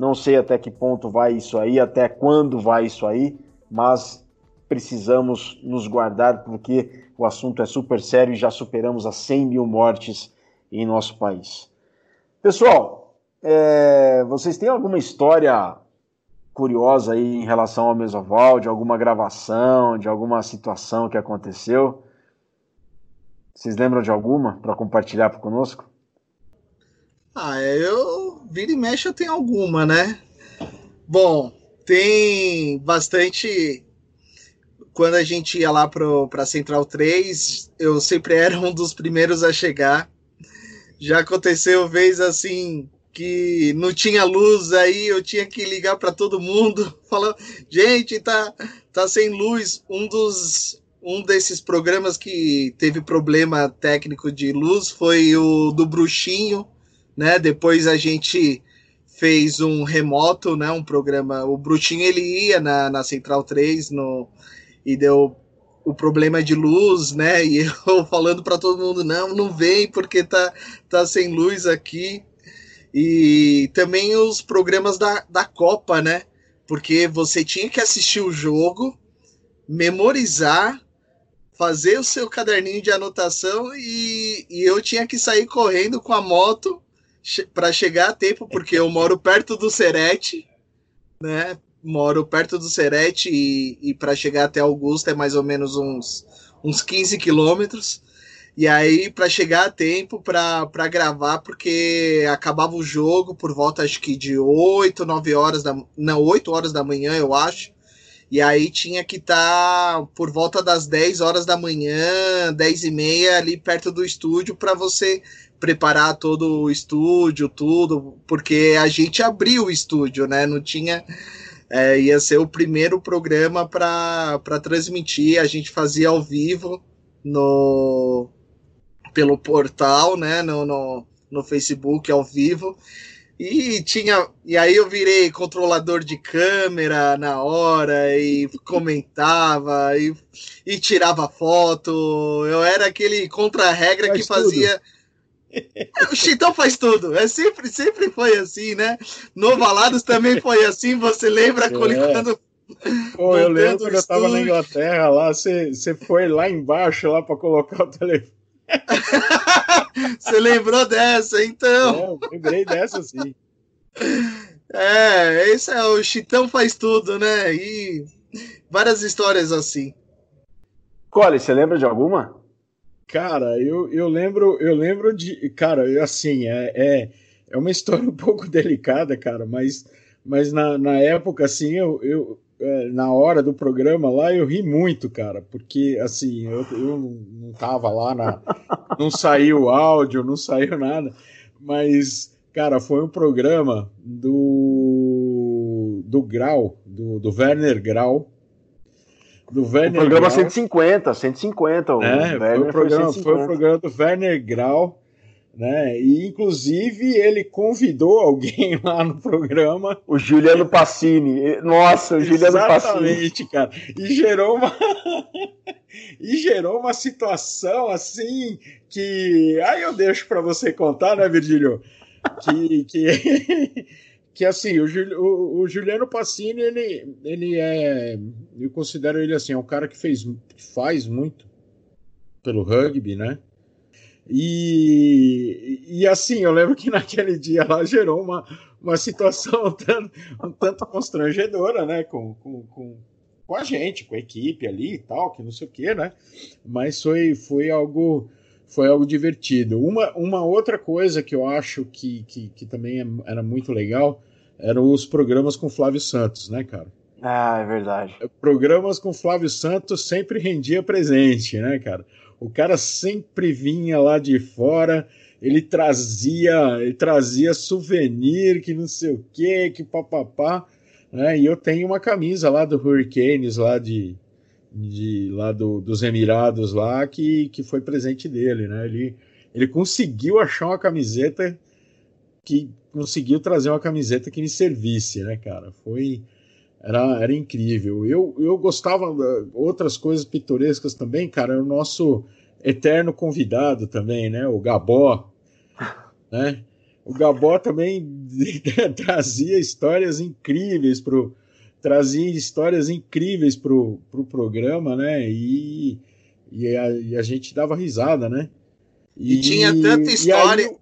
não sei até que ponto vai isso aí, até quando vai isso aí, mas precisamos nos guardar porque o assunto é super sério e já superamos as 100 mil mortes em nosso país. Pessoal, é, vocês têm alguma história curiosa aí em relação ao Mesoval, de alguma gravação, de alguma situação que aconteceu? Vocês lembram de alguma para compartilhar conosco? Ah, eu vira e mexe eu tenho alguma, né? Bom, tem bastante. Quando a gente ia lá para Central 3, eu sempre era um dos primeiros a chegar. Já aconteceu vez assim que não tinha luz, aí eu tinha que ligar para todo mundo, falando: gente, tá, tá sem luz. Um dos um desses programas que teve problema técnico de luz foi o do Bruxinho né? Depois a gente fez um remoto, né? Um programa. O Brutinho ele ia na, na Central 3 no, e deu o problema de luz, né? E eu falando para todo mundo: não, não vem porque tá, tá sem luz aqui. E também os programas da, da Copa, né? Porque você tinha que assistir o jogo, memorizar, fazer o seu caderninho de anotação e, e eu tinha que sair correndo com a moto para chegar a tempo, porque eu moro perto do Serete, né? Moro perto do Serete e, e para chegar até Augusta é mais ou menos uns, uns 15 quilômetros. E aí, para chegar a tempo para gravar, porque acabava o jogo por volta, acho que de 8, 9 horas da Não, 8 horas da manhã, eu acho. E aí tinha que estar tá por volta das 10 horas da manhã, 10 e meia, ali perto do estúdio, para você preparar todo o estúdio, tudo, porque a gente abriu o estúdio, né? Não tinha. É, ia ser o primeiro programa para transmitir. A gente fazia ao vivo no pelo portal, né? No, no, no Facebook ao vivo. E tinha. E aí eu virei controlador de câmera na hora e comentava e, e tirava foto. Eu era aquele contra-regra que fazia. Tudo o Chitão faz tudo. É sempre, sempre foi assim, né? No Valados também foi assim. Você lembra é. quando. Pô, eu lembro quando eu tava na Inglaterra lá, você, você foi lá embaixo lá para colocar o telefone. Você lembrou dessa, então? É, lembrei dessa sim. É, esse é o Chitão faz tudo, né? E várias histórias assim. Cole, você lembra de alguma? Cara, eu, eu lembro, eu lembro de. Cara, assim, é, é, é uma história um pouco delicada, cara, mas, mas na, na época, assim, eu, eu na hora do programa lá, eu ri muito, cara, porque assim, eu, eu não tava lá na. Não saiu áudio, não saiu nada, mas, cara, foi um programa do. do Grau, do, do Werner Grau do Werner o programa Grau. 150, 150. O é, foi o, programa, foi, foi o programa do Werner Grau, né? E inclusive ele convidou alguém lá no programa. O Juliano Passini. Nossa, o Juliano Passini. Cara. E gerou uma. e gerou uma situação assim que. Aí eu deixo para você contar, né, Virgílio? Que, que, que assim, o, o, o, Juliano Passini, ele, ele é. Eu considero ele assim, é um cara que fez, que faz muito pelo rugby, né? E, e assim, eu lembro que naquele dia lá gerou uma, uma situação um tanto, um tanto constrangedora, né? Com, com, com, com, a gente, com a equipe ali e tal, que não sei o que, né? Mas foi, foi algo foi algo divertido. Uma, uma outra coisa que eu acho que, que, que também é, era muito legal eram os programas com Flávio Santos, né, cara? Ah, é verdade. Programas com Flávio Santos sempre rendia presente, né, cara? O cara sempre vinha lá de fora, ele trazia, ele trazia souvenir, que não sei o que, que papapá. Né? E eu tenho uma camisa lá do Hurricanes, lá de, de lá do, dos Emirados lá, que, que foi presente dele, né? Ele, ele conseguiu achar uma camiseta que conseguiu trazer uma camiseta que me servisse, né, cara? Foi era, era incrível. Eu, eu gostava outras coisas pitorescas também, cara. O nosso eterno convidado também, né? O Gabó, né? O Gabó também trazia histórias incríveis pro trazia histórias incríveis pro, pro programa, né? E, e, a, e a gente dava risada, né? E, e tinha tanta história, aí...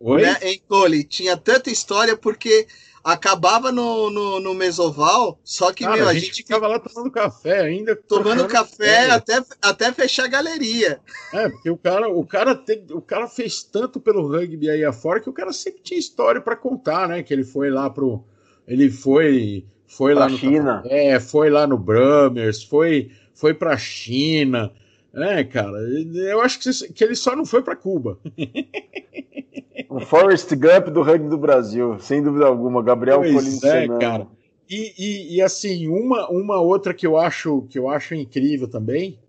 Oi? né, Cole? Tinha tanta história porque acabava no, no, no mesoval, só que Cara, meu, a, a gente, ficava lá tomando café ainda. Tomando café até, até fechar a galeria. É, porque o cara, o, cara te, o cara fez tanto pelo rugby aí afora que o cara sempre tinha história para contar, né? Que ele foi lá pro. Ele foi. Foi pra lá no China. É, foi lá no Brummers, foi, foi pra China. É, cara, eu acho que, que ele só não foi para Cuba. O Forrest Gump do rugby do Brasil, sem dúvida alguma. Gabriel pois é, cara. E, e, e, assim, uma, uma outra que eu acho que eu acho incrível também,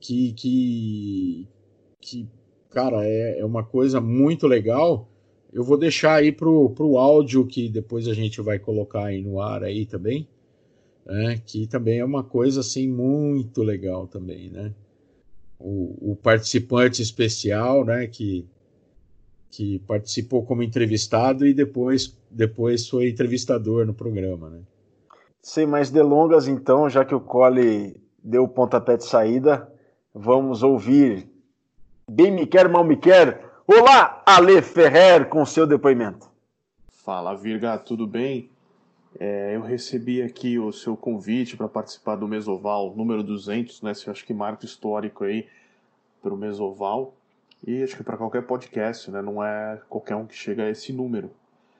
que, que, que cara, é, é uma coisa muito legal. Eu vou deixar aí pro, pro áudio que depois a gente vai colocar aí no ar aí também, né? Que também é uma coisa assim muito legal também, né? O, o participante especial, né? Que que participou como entrevistado e depois, depois foi entrevistador no programa, né? Sem mais delongas, então, já que o Cole deu o pontapé de saída, vamos ouvir Bem Me Quer, Mal Me Quer. Olá, Ale Ferrer, com seu depoimento. Fala, Virga, tudo bem? É, eu recebi aqui o seu convite para participar do Mesoval número 200, né? Esse, acho que marco histórico aí para o Mesoval. E acho que para qualquer podcast, né? Não é qualquer um que chega a esse número.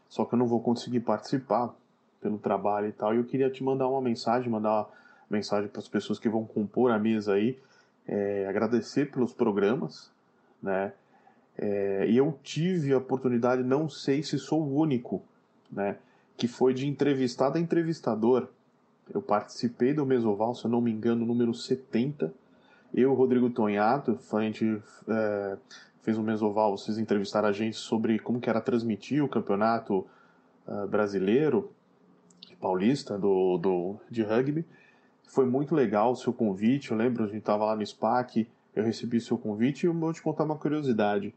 Só que eu não vou conseguir participar pelo trabalho e tal. E eu queria te mandar uma mensagem, mandar uma mensagem para as pessoas que vão compor a mesa aí, é, agradecer pelos programas, né? É, e eu tive a oportunidade, não sei se sou o único, né? Que foi de entrevistado a entrevistador. Eu participei do Mesoval, se eu não me engano, número 70 eu, Rodrigo Tonhato, a gente é, fez um mesoval, vocês entrevistaram a gente sobre como que era transmitir o campeonato uh, brasileiro, paulista, do, do, de rugby. Foi muito legal o seu convite, eu lembro, a gente estava lá no SPAC, eu recebi seu convite e eu vou te contar uma curiosidade.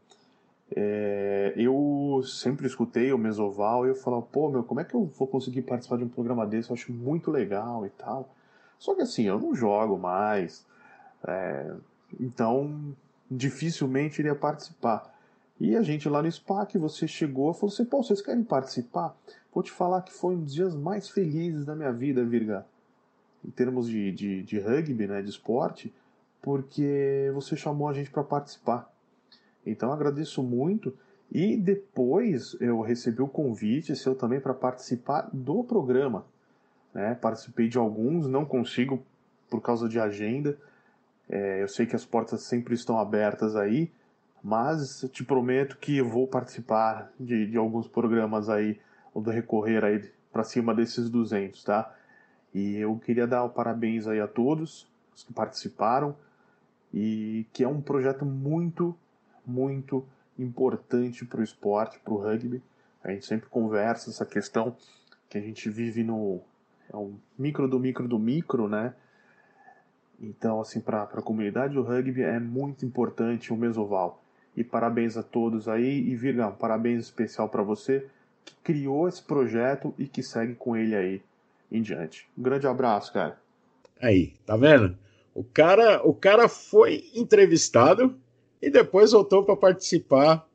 É, eu sempre escutei o Mesoval e eu falava, pô, meu, como é que eu vou conseguir participar de um programa desse? Eu acho muito legal e tal. Só que assim, eu não jogo mais, é, então, dificilmente iria participar. E a gente lá no SPAC, você chegou e falou assim: pô, vocês querem participar? Vou te falar que foi um dos dias mais felizes da minha vida, Virga, em termos de, de, de rugby, né, de esporte, porque você chamou a gente para participar. Então agradeço muito. E depois eu recebi o convite seu também para participar do programa. Né? Participei de alguns, não consigo por causa de agenda é, eu sei que as portas sempre estão abertas aí, mas te prometo que eu vou participar de, de alguns programas aí, ou do recorrer aí para cima desses 200, tá? E eu queria dar parabéns aí a todos os que participaram e que é um projeto muito, muito importante para o esporte, para o rugby. A gente sempre conversa essa questão que a gente vive no é um micro do micro do micro, né? Então, assim, para a comunidade do rugby é muito importante o Mesoval. E parabéns a todos aí. E Virga, um parabéns especial para você que criou esse projeto e que segue com ele aí em diante. Um grande abraço, cara. Aí, tá vendo? O cara, o cara foi entrevistado e depois voltou para participar.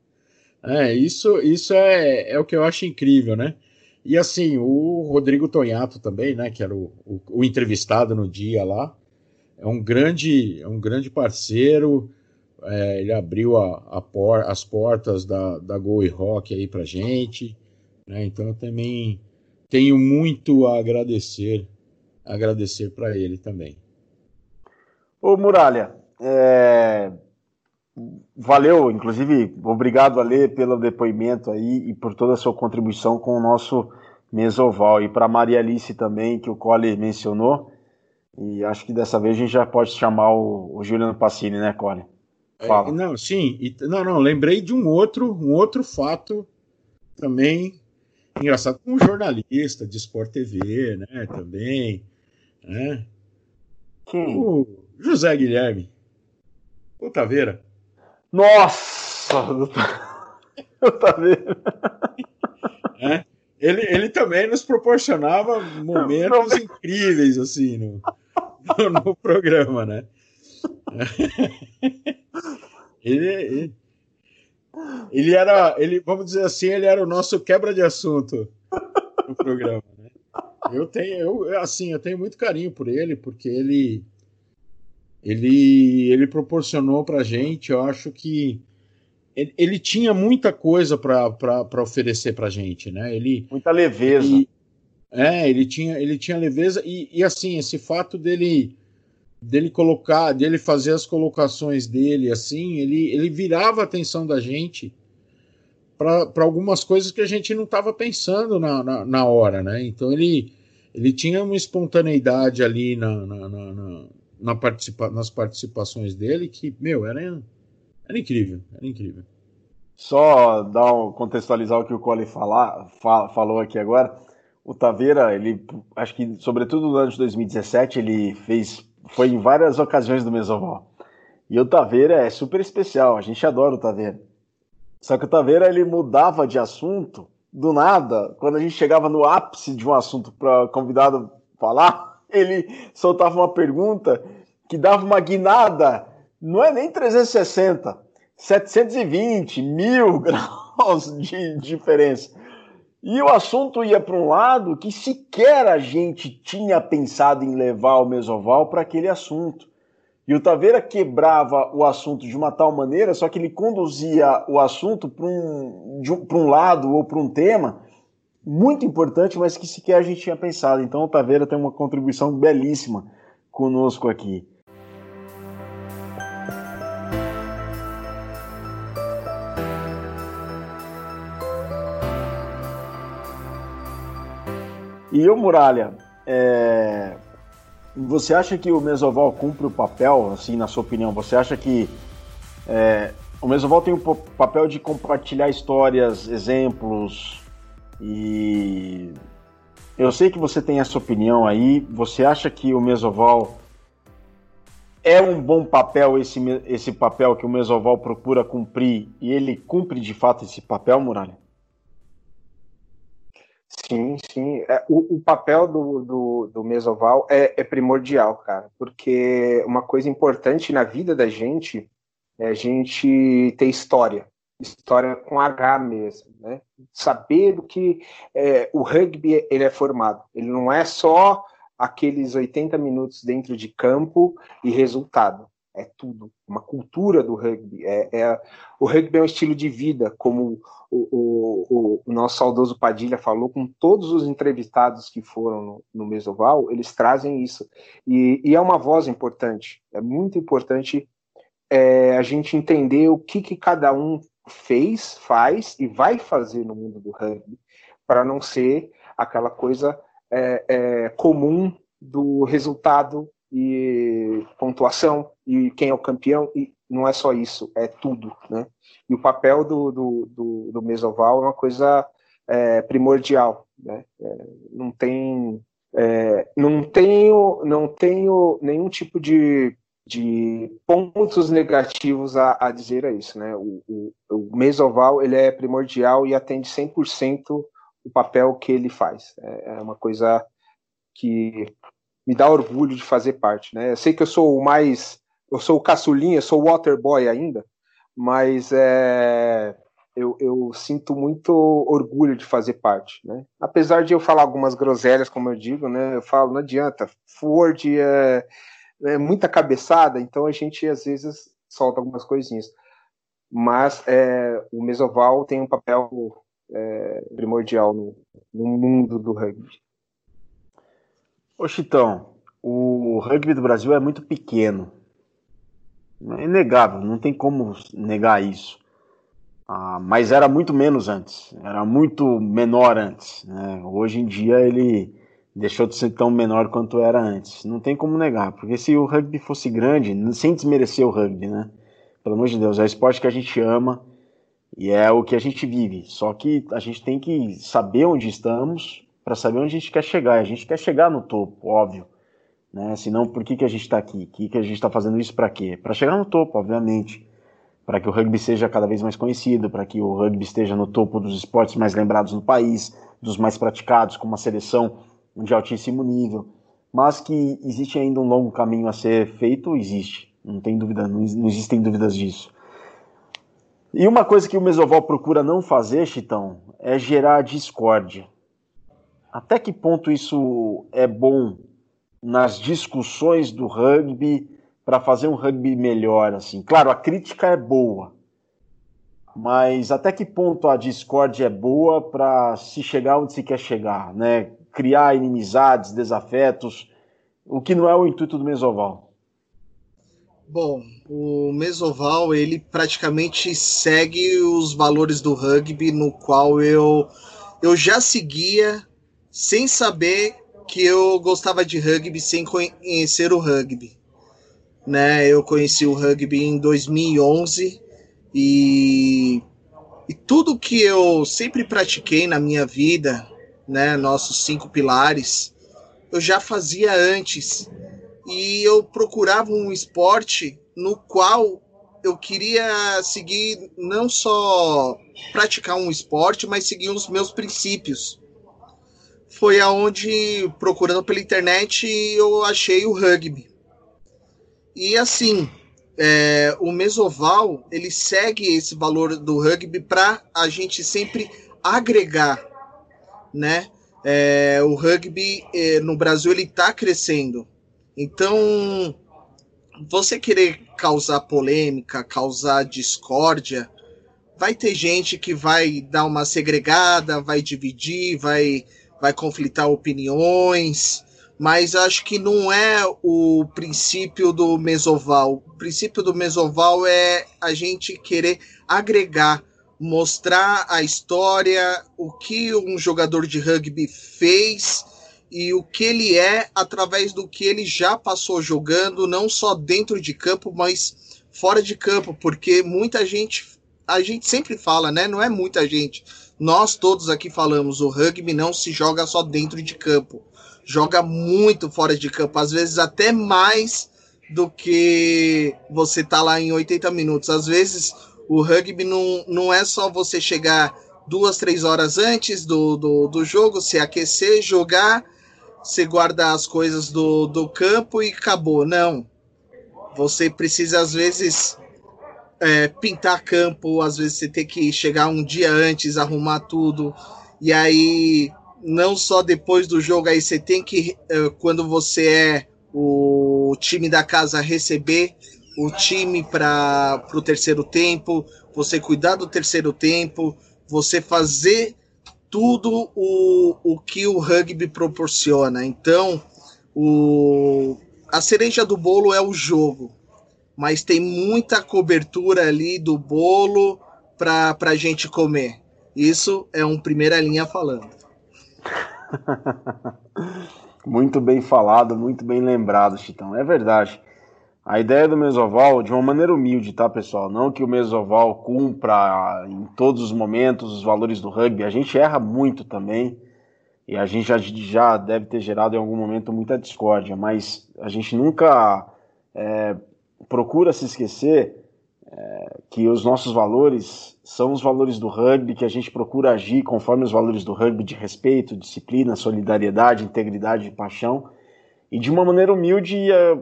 É, isso, isso é, é o que eu acho incrível, né? E assim, o Rodrigo Tonhato também, né, que era o, o, o entrevistado no dia lá, é um grande, é um grande parceiro. É, ele abriu a, a por, as portas da, da Go Rock aí pra gente. Né? Então eu também tenho muito a agradecer, agradecer para ele também. Ô Muralha, é... valeu, inclusive, obrigado Ale pelo depoimento aí e por toda a sua contribuição com o nosso Mesoval. E para Maria Alice também, que o Cole mencionou. E acho que dessa vez a gente já pode chamar o, o Juliano Passini, né, Cole? É, Fala. É, não, sim. E, não, não, lembrei de um outro, um outro fato também engraçado um jornalista de Sport TV, né, também, né? Quem? O José Guilherme. O Taveira. Nossa! O Taveira. É? Ele, ele também nos proporcionava momentos incríveis, assim, no, no, no programa, né? ele, ele, ele era, ele, vamos dizer assim, ele era o nosso quebra de assunto no programa, né? Eu tenho, eu, assim, eu tenho muito carinho por ele, porque ele, ele, ele proporcionou pra gente, eu acho que ele, tinha muita coisa para oferecer pra gente, né? Ele, muita leveza. Ele, é, ele tinha, ele tinha leveza e, e assim, esse fato dele dele colocar, dele fazer as colocações dele assim, ele, ele virava a atenção da gente para algumas coisas que a gente não estava pensando na, na, na, hora, né? Então ele, ele tinha uma espontaneidade ali na, na, na, na participa, nas participações dele que, meu, era, era incrível, era incrível. Só dar um, contextualizar o que o Cole falar, fa, falou aqui agora. O Taveira, ele, acho que, sobretudo no ano de 2017, ele fez foi em várias ocasiões do Mesoval. E o Taveira é super especial, a gente adora o Taveira. Só que o Taveira ele mudava de assunto do nada, quando a gente chegava no ápice de um assunto para convidado falar, ele soltava uma pergunta que dava uma guinada, não é nem 360, 720, mil graus de diferença. E o assunto ia para um lado que sequer a gente tinha pensado em levar o Mesoval para aquele assunto. E o Taveira quebrava o assunto de uma tal maneira, só que ele conduzia o assunto para um, um lado ou para um tema muito importante, mas que sequer a gente tinha pensado. Então o Taveira tem uma contribuição belíssima conosco aqui. E o Muralha, é... você acha que o Mesoval cumpre o papel, assim, na sua opinião? Você acha que é... o Mesoval tem o papel de compartilhar histórias, exemplos e eu sei que você tem essa opinião aí. Você acha que o Mesoval é um bom papel esse, esse papel que o Mesoval procura cumprir e ele cumpre de fato esse papel, Muralha? Sim, sim. É, o, o, papel do, do, do mesoval é, é, primordial, cara, porque uma coisa importante na vida da gente é a gente ter história, história com H mesmo, né? Saber do que é, o rugby ele é formado. Ele não é só aqueles 80 minutos dentro de campo e resultado é tudo, uma cultura do rugby. É, é, o rugby é um estilo de vida, como o, o, o, nosso saudoso Padilha falou, com todos os entrevistados que foram no, no Mesoval, eles trazem isso. E, e, é uma voz importante, é muito importante é, a gente entender o que, que cada um fez, faz e vai fazer no mundo do rugby, para não ser aquela coisa é, é, comum do resultado e pontuação e quem é o campeão e não é só isso, é tudo, né? E o papel do, do, do, do Mesoval é uma coisa é, primordial, né? É, não tem É, não tenho, não tenho nenhum tipo de, de pontos negativos a, a dizer a isso, né? O, o, o mesoval ele é primordial e atende 100% o papel que ele faz. É, é uma coisa que me dá orgulho de fazer parte, né? Eu sei que eu sou o mais, eu sou o caçulinha, sou o waterboy ainda, mas é, eu, eu, sinto muito orgulho de fazer parte, né? Apesar de eu falar algumas groselhas, como eu digo, né? Eu falo, não adianta, Ford é, é muita cabeçada, então a gente às vezes solta algumas coisinhas. Mas é, o mesoval tem um papel é, primordial no, no mundo do rugby. Ô Chitão, o rugby do Brasil é muito pequeno. É inegável, não tem como negar isso. Ah, mas era muito menos antes, era muito menor antes. Né? Hoje em dia ele deixou de ser tão menor quanto era antes. Não tem como negar, porque se o rugby fosse grande, sem desmerecer o rugby, né? Pelo amor de Deus, é o esporte que a gente ama e é o que a gente vive. Só que a gente tem que saber onde estamos para saber onde a gente quer chegar. E a gente quer chegar no topo, óbvio. Né? Senão, por que, que a gente está aqui? Que, que a gente está fazendo isso para quê? Para chegar no topo, obviamente para que o rugby seja cada vez mais conhecido, para que o rugby esteja no topo dos esportes mais lembrados no país, dos mais praticados, com uma seleção de altíssimo nível. Mas que existe ainda um longo caminho a ser feito, existe. Não tem dúvida, não, não existem dúvidas disso. E uma coisa que o Mesoval procura não fazer, Chitão, é gerar discórdia. Até que ponto isso é bom nas discussões do rugby para fazer um rugby melhor, assim. Claro, a crítica é boa, mas até que ponto a discórdia é boa para se chegar onde se quer chegar, né? Criar inimizades, desafetos, o que não é o intuito do Mesoval. Bom, o Mesoval ele praticamente segue os valores do rugby, no qual eu eu já seguia sem saber que eu gostava de rugby, sem conhecer o rugby né? Eu conheci o rugby em 2011 e, e tudo que eu sempre pratiquei na minha vida, né? Nossos cinco pilares, eu já fazia antes e eu procurava um esporte no qual eu queria seguir não só praticar um esporte, mas seguir os meus princípios. Foi aonde procurando pela internet eu achei o rugby. E assim, é, o mesoval ele segue esse valor do rugby para a gente sempre agregar, né? É, o rugby é, no Brasil ele está crescendo, então você querer causar polêmica, causar discórdia, vai ter gente que vai dar uma segregada, vai dividir, vai vai conflitar opiniões mas acho que não é o princípio do mesoval. O princípio do mesoval é a gente querer agregar, mostrar a história, o que um jogador de rugby fez e o que ele é através do que ele já passou jogando, não só dentro de campo, mas fora de campo, porque muita gente, a gente sempre fala, né? Não é muita gente. Nós todos aqui falamos, o rugby não se joga só dentro de campo joga muito fora de campo, às vezes até mais do que você tá lá em 80 minutos. Às vezes o rugby não, não é só você chegar duas, três horas antes do, do, do jogo, se aquecer, jogar, você guarda as coisas do, do campo e acabou. Não. Você precisa, às vezes, é, pintar campo, às vezes você tem que chegar um dia antes, arrumar tudo, e aí não só depois do jogo, aí você tem que, eh, quando você é o time da casa, receber o time para o terceiro tempo, você cuidar do terceiro tempo, você fazer tudo o, o que o rugby proporciona. Então, o, a cereja do bolo é o jogo, mas tem muita cobertura ali do bolo para a gente comer. Isso é um primeira linha falando. muito bem falado, muito bem lembrado, Chitão. É verdade. A ideia do mesoval, de uma maneira humilde, tá, pessoal? Não que o mesoval cumpra em todos os momentos os valores do rugby. A gente erra muito também. e a gente já, já deve ter gerado em algum momento muita discórdia, mas a gente nunca é, procura se esquecer é, que os nossos valores são os valores do rugby, que a gente procura agir conforme os valores do rugby de respeito, disciplina, solidariedade, integridade e paixão, e de uma maneira humilde é,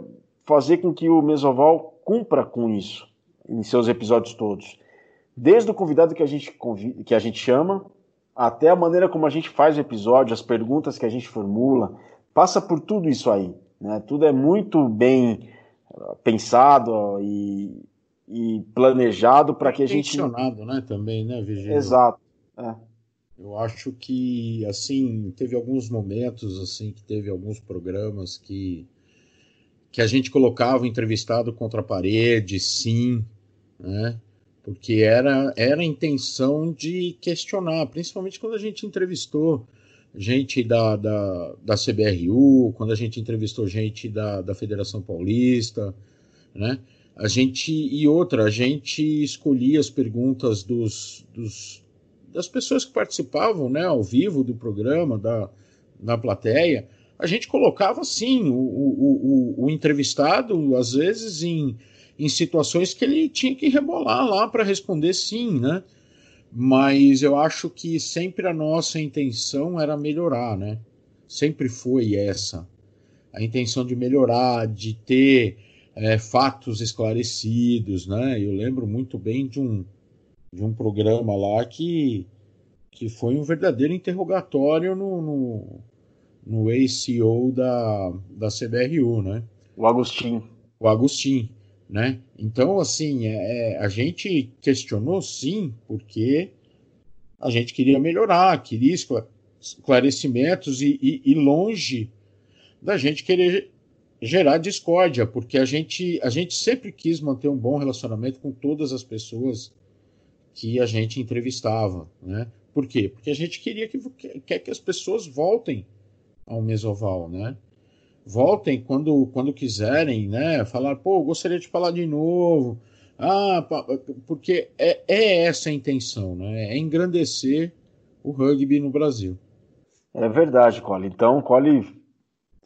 fazer com que o Mesoval cumpra com isso em seus episódios todos. Desde o convidado que a gente, que a gente chama, até a maneira como a gente faz o episódio, as perguntas que a gente formula, passa por tudo isso aí. Né? Tudo é muito bem pensado e, e planejado para que a gente. Intencionado, né? Também, né, Virgílio? Exato. É. Eu acho que, assim, teve alguns momentos, assim, que teve alguns programas que, que a gente colocava o entrevistado contra a parede, sim, né? porque era, era a intenção de questionar, principalmente quando a gente entrevistou gente da, da, da CBRU, quando a gente entrevistou gente da, da Federação Paulista, né? A gente e outra, a gente escolhia as perguntas dos, dos das pessoas que participavam, né, ao vivo do programa, da, da plateia. A gente colocava sim o, o, o, o entrevistado às vezes em em situações que ele tinha que rebolar lá para responder sim, né? Mas eu acho que sempre a nossa intenção era melhorar, né? Sempre foi essa. A intenção de melhorar, de ter é, fatos esclarecidos, né? Eu lembro muito bem de um, de um programa lá que, que foi um verdadeiro interrogatório no, no, no ACO da, da CBRU, né? O Agostinho. O Agostinho né? Então, assim, é, é, a gente questionou sim, porque a gente queria melhorar, queria esclarecimentos e, e, e longe da gente querer gerar discórdia, porque a gente, a gente sempre quis manter um bom relacionamento com todas as pessoas que a gente entrevistava, né? Por quê? Porque a gente queria que quer que as pessoas voltem ao mesoval, né? Voltem quando, quando quiserem, né? Falar, pô, gostaria de falar de novo. Ah, porque é, é essa a intenção, né? É engrandecer o rugby no Brasil. É verdade, Cole. Então, Cole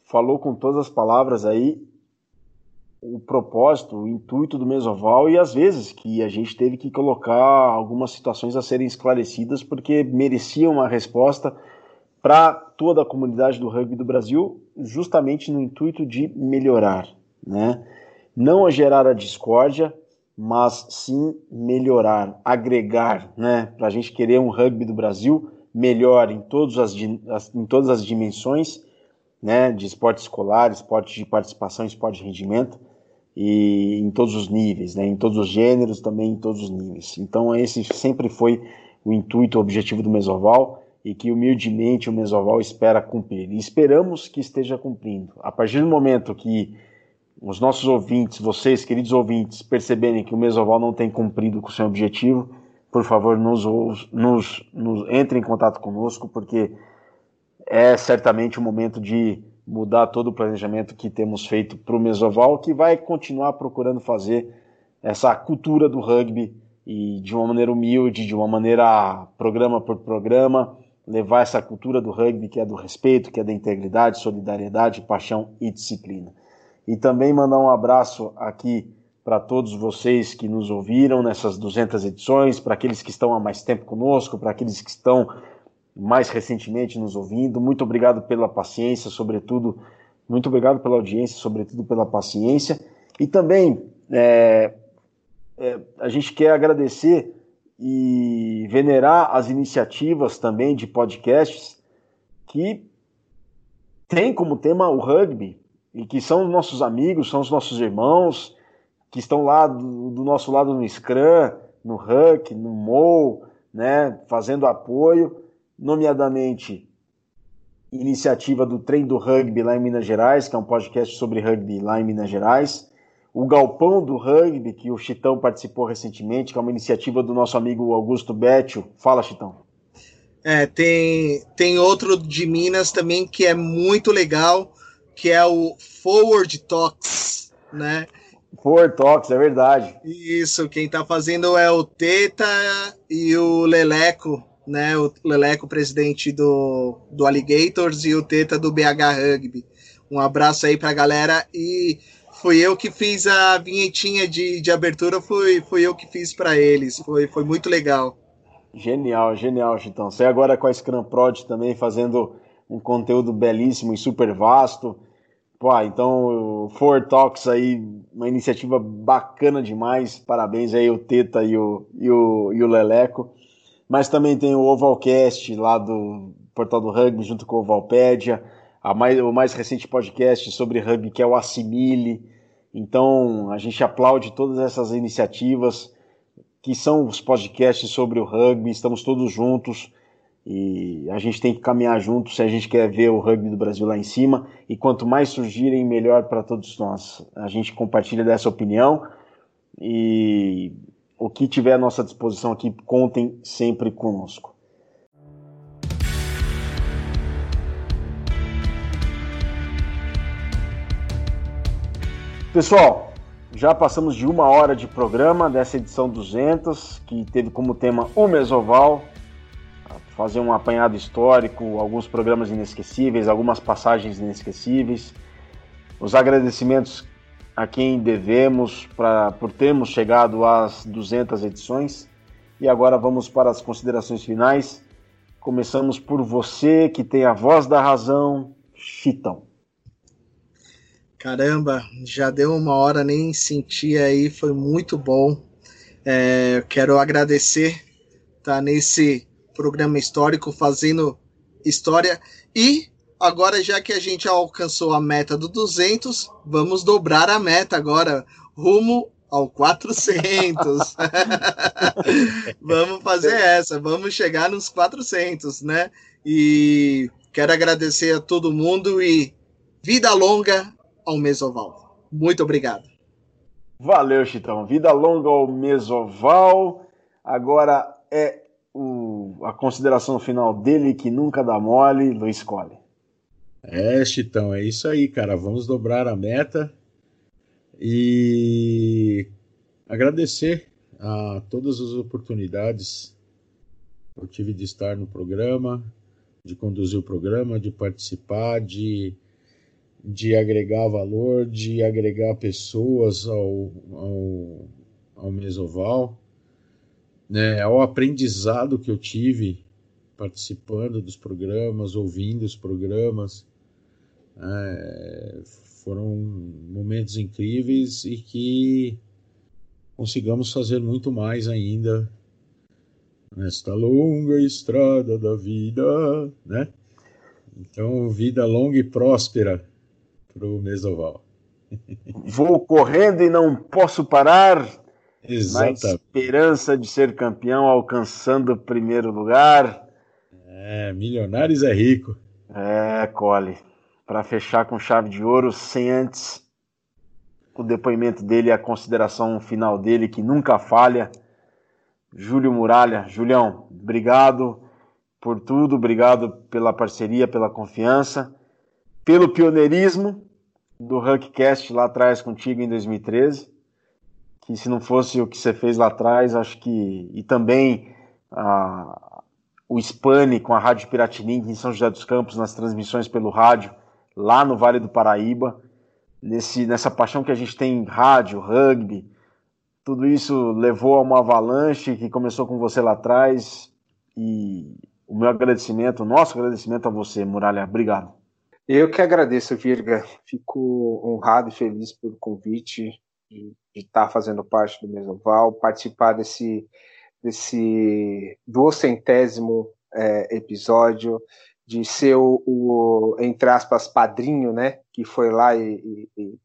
falou com todas as palavras aí o propósito, o intuito do Mesoval e às vezes que a gente teve que colocar algumas situações a serem esclarecidas porque mereciam uma resposta para toda a comunidade do rugby do Brasil, justamente no intuito de melhorar, né? Não a gerar a discórdia, mas sim melhorar, agregar, né? Para a gente querer um rugby do Brasil melhor em, todas as, em todas as dimensões, né? De esporte escolar, esporte de participação, esporte de rendimento e em todos os níveis, né? Em todos os gêneros, também em todos os níveis. Então esse sempre foi o intuito, o objetivo do Mesoval e que humildemente o Mesoval espera cumprir. E esperamos que esteja cumprindo. A partir do momento que os nossos ouvintes, vocês, queridos ouvintes, perceberem que o Mesoval não tem cumprido com o seu objetivo, por favor, nos, nos, nos entre em contato conosco, porque é certamente o momento de mudar todo o planejamento que temos feito para o Mesoval, que vai continuar procurando fazer essa cultura do rugby e de uma maneira humilde, de uma maneira programa por programa, levar essa cultura do rugby, que é do respeito, que é da integridade, solidariedade, paixão e disciplina. E também mandar um abraço aqui para todos vocês que nos ouviram nessas 200 edições, para aqueles que estão há mais tempo conosco, para aqueles que estão mais recentemente nos ouvindo. Muito obrigado pela paciência, sobretudo, muito obrigado pela audiência, sobretudo pela paciência. E também é, é, a gente quer agradecer e venerar as iniciativas também de podcasts que tem como tema o rugby e que são nossos amigos, são os nossos irmãos que estão lá do, do nosso lado no Scrum, no Huck, no Mo, né, fazendo apoio, nomeadamente iniciativa do Trem do Rugby lá em Minas Gerais, que é um podcast sobre rugby lá em Minas Gerais, o Galpão do Rugby, que o Chitão participou recentemente, que é uma iniciativa do nosso amigo Augusto Bétio. Fala, Chitão. É, tem, tem outro de Minas também que é muito legal, que é o Forward Talks, né? Forward Talks, é verdade. Isso, quem tá fazendo é o Teta e o Leleco, né? O Leleco, presidente do, do Alligators, e o Teta do BH Rugby. Um abraço aí pra galera e fui eu que fiz a vinhetinha de, de abertura, fui, fui eu que fiz para eles. Foi, foi muito legal. Genial, genial, Chitão. Você agora com a Scrum Prod também fazendo um conteúdo belíssimo e super vasto. Pô, então, Four Talks aí, uma iniciativa bacana demais. Parabéns aí o Teta e o, e o, e o Leleco. Mas também tem o Ovalcast lá do Portal do Rugby junto com o Ovalpédia mais, o mais recente podcast sobre rugby, que é o Assimile. Então, a gente aplaude todas essas iniciativas que são os podcasts sobre o rugby, estamos todos juntos e a gente tem que caminhar juntos se a gente quer ver o rugby do Brasil lá em cima. E quanto mais surgirem, melhor para todos nós. A gente compartilha dessa opinião e o que tiver à nossa disposição aqui, contem sempre conosco. Pessoal, já passamos de uma hora de programa dessa edição 200, que teve como tema o Mesoval, fazer um apanhado histórico, alguns programas inesquecíveis, algumas passagens inesquecíveis, os agradecimentos a quem devemos pra, por termos chegado às 200 edições. E agora vamos para as considerações finais. Começamos por você que tem a voz da razão, Chitão. Caramba, já deu uma hora, nem senti aí, foi muito bom. É, quero agradecer tá nesse programa histórico fazendo história e agora já que a gente alcançou a meta do 200, vamos dobrar a meta agora rumo ao 400. vamos fazer essa, vamos chegar nos 400, né? E quero agradecer a todo mundo e vida longa ao Mesoval. Muito obrigado. Valeu, Chitão. Vida longa ao Mesoval. Agora é o, a consideração final dele que nunca dá mole, Luiz Cole. É, Chitão, é isso aí, cara. Vamos dobrar a meta e agradecer a todas as oportunidades que eu tive de estar no programa, de conduzir o programa, de participar, de de agregar valor, de agregar pessoas ao, ao, ao Mesoval, né, ao aprendizado que eu tive participando dos programas, ouvindo os programas. É, foram momentos incríveis e que consigamos fazer muito mais ainda nesta longa estrada da vida, né? Então, vida longa e próspera para o Mesoval. Vou correndo e não posso parar. Exato. Na esperança de ser campeão, alcançando o primeiro lugar. É, milionários é rico. É, Cole. Para fechar com chave de ouro, sem antes o depoimento dele e a consideração final dele, que nunca falha. Júlio Muralha. Julião, obrigado por tudo, obrigado pela parceria, pela confiança pelo pioneirismo do Huckcast lá atrás contigo em 2013, que se não fosse o que você fez lá atrás, acho que e também o Spani com a Rádio Piratininga em São José dos Campos nas transmissões pelo rádio lá no Vale do Paraíba, nesse nessa paixão que a gente tem em rádio, rugby, tudo isso levou a uma avalanche que começou com você lá atrás e o meu agradecimento, o nosso agradecimento a você, Muralha. Obrigado. Eu que agradeço, Virga. Fico honrado e feliz pelo convite de, estar fazendo parte do Mesoval, participar desse, desse duocentésimo é, episódio, de ser o, o, entre aspas, padrinho, né? Que foi lá e, e, e,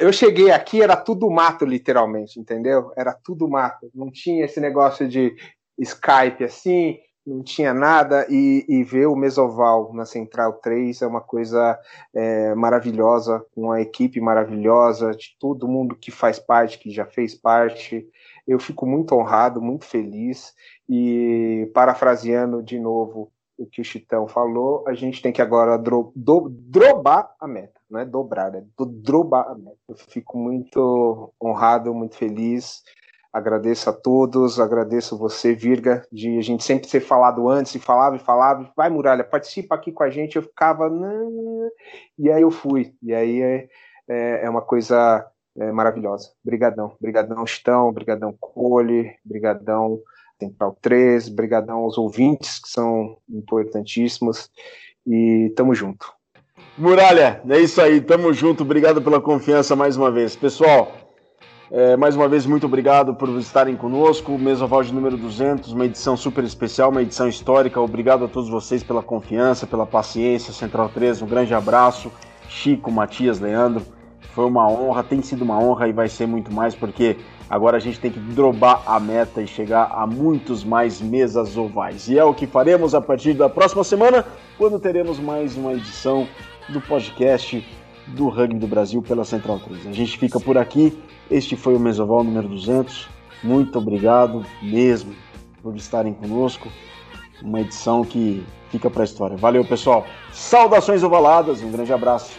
Eu cheguei aqui, era tudo mato, literalmente, entendeu? Era tudo mato. Não tinha esse negócio de Skype assim, não tinha nada e, e, ver o Mesoval na Central 3 é uma coisa é, maravilhosa, uma equipe maravilhosa, de todo mundo que faz parte, que já fez parte. Eu fico muito honrado, muito feliz e parafraseando de novo o que o Chitão falou, a gente tem que agora dro, do, drobar a meta, não é dobrar, é do, drobar a meta. Eu fico muito honrado, muito feliz Agradeço a todos, agradeço você, Virga, de a gente sempre ter falado antes, e falava e falava, vai Muralha, participa aqui com a gente, eu ficava, e aí eu fui, e aí é, é, é uma coisa é, maravilhosa. Brigadão, brigadão Chitão, brigadão Cole, brigadão Central 3, brigadão aos ouvintes, que são importantíssimos, e tamo junto. Muralha, é isso aí, tamo junto, obrigado pela confiança mais uma vez. Pessoal, é, mais uma vez, muito obrigado por estarem conosco. Mesoval de número 200, uma edição super especial, uma edição histórica. Obrigado a todos vocês pela confiança, pela paciência. Central 3, um grande abraço. Chico, Matias, Leandro, foi uma honra, tem sido uma honra e vai ser muito mais, porque agora a gente tem que drobar a meta e chegar a muitos mais mesas ovais. E é o que faremos a partir da próxima semana, quando teremos mais uma edição do podcast do Rugby do Brasil pela Central 3. A gente fica por aqui. Este foi o Mesoval número 200. Muito obrigado mesmo por estarem conosco. Uma edição que fica para a história. Valeu, pessoal. Saudações ovaladas. Um grande abraço.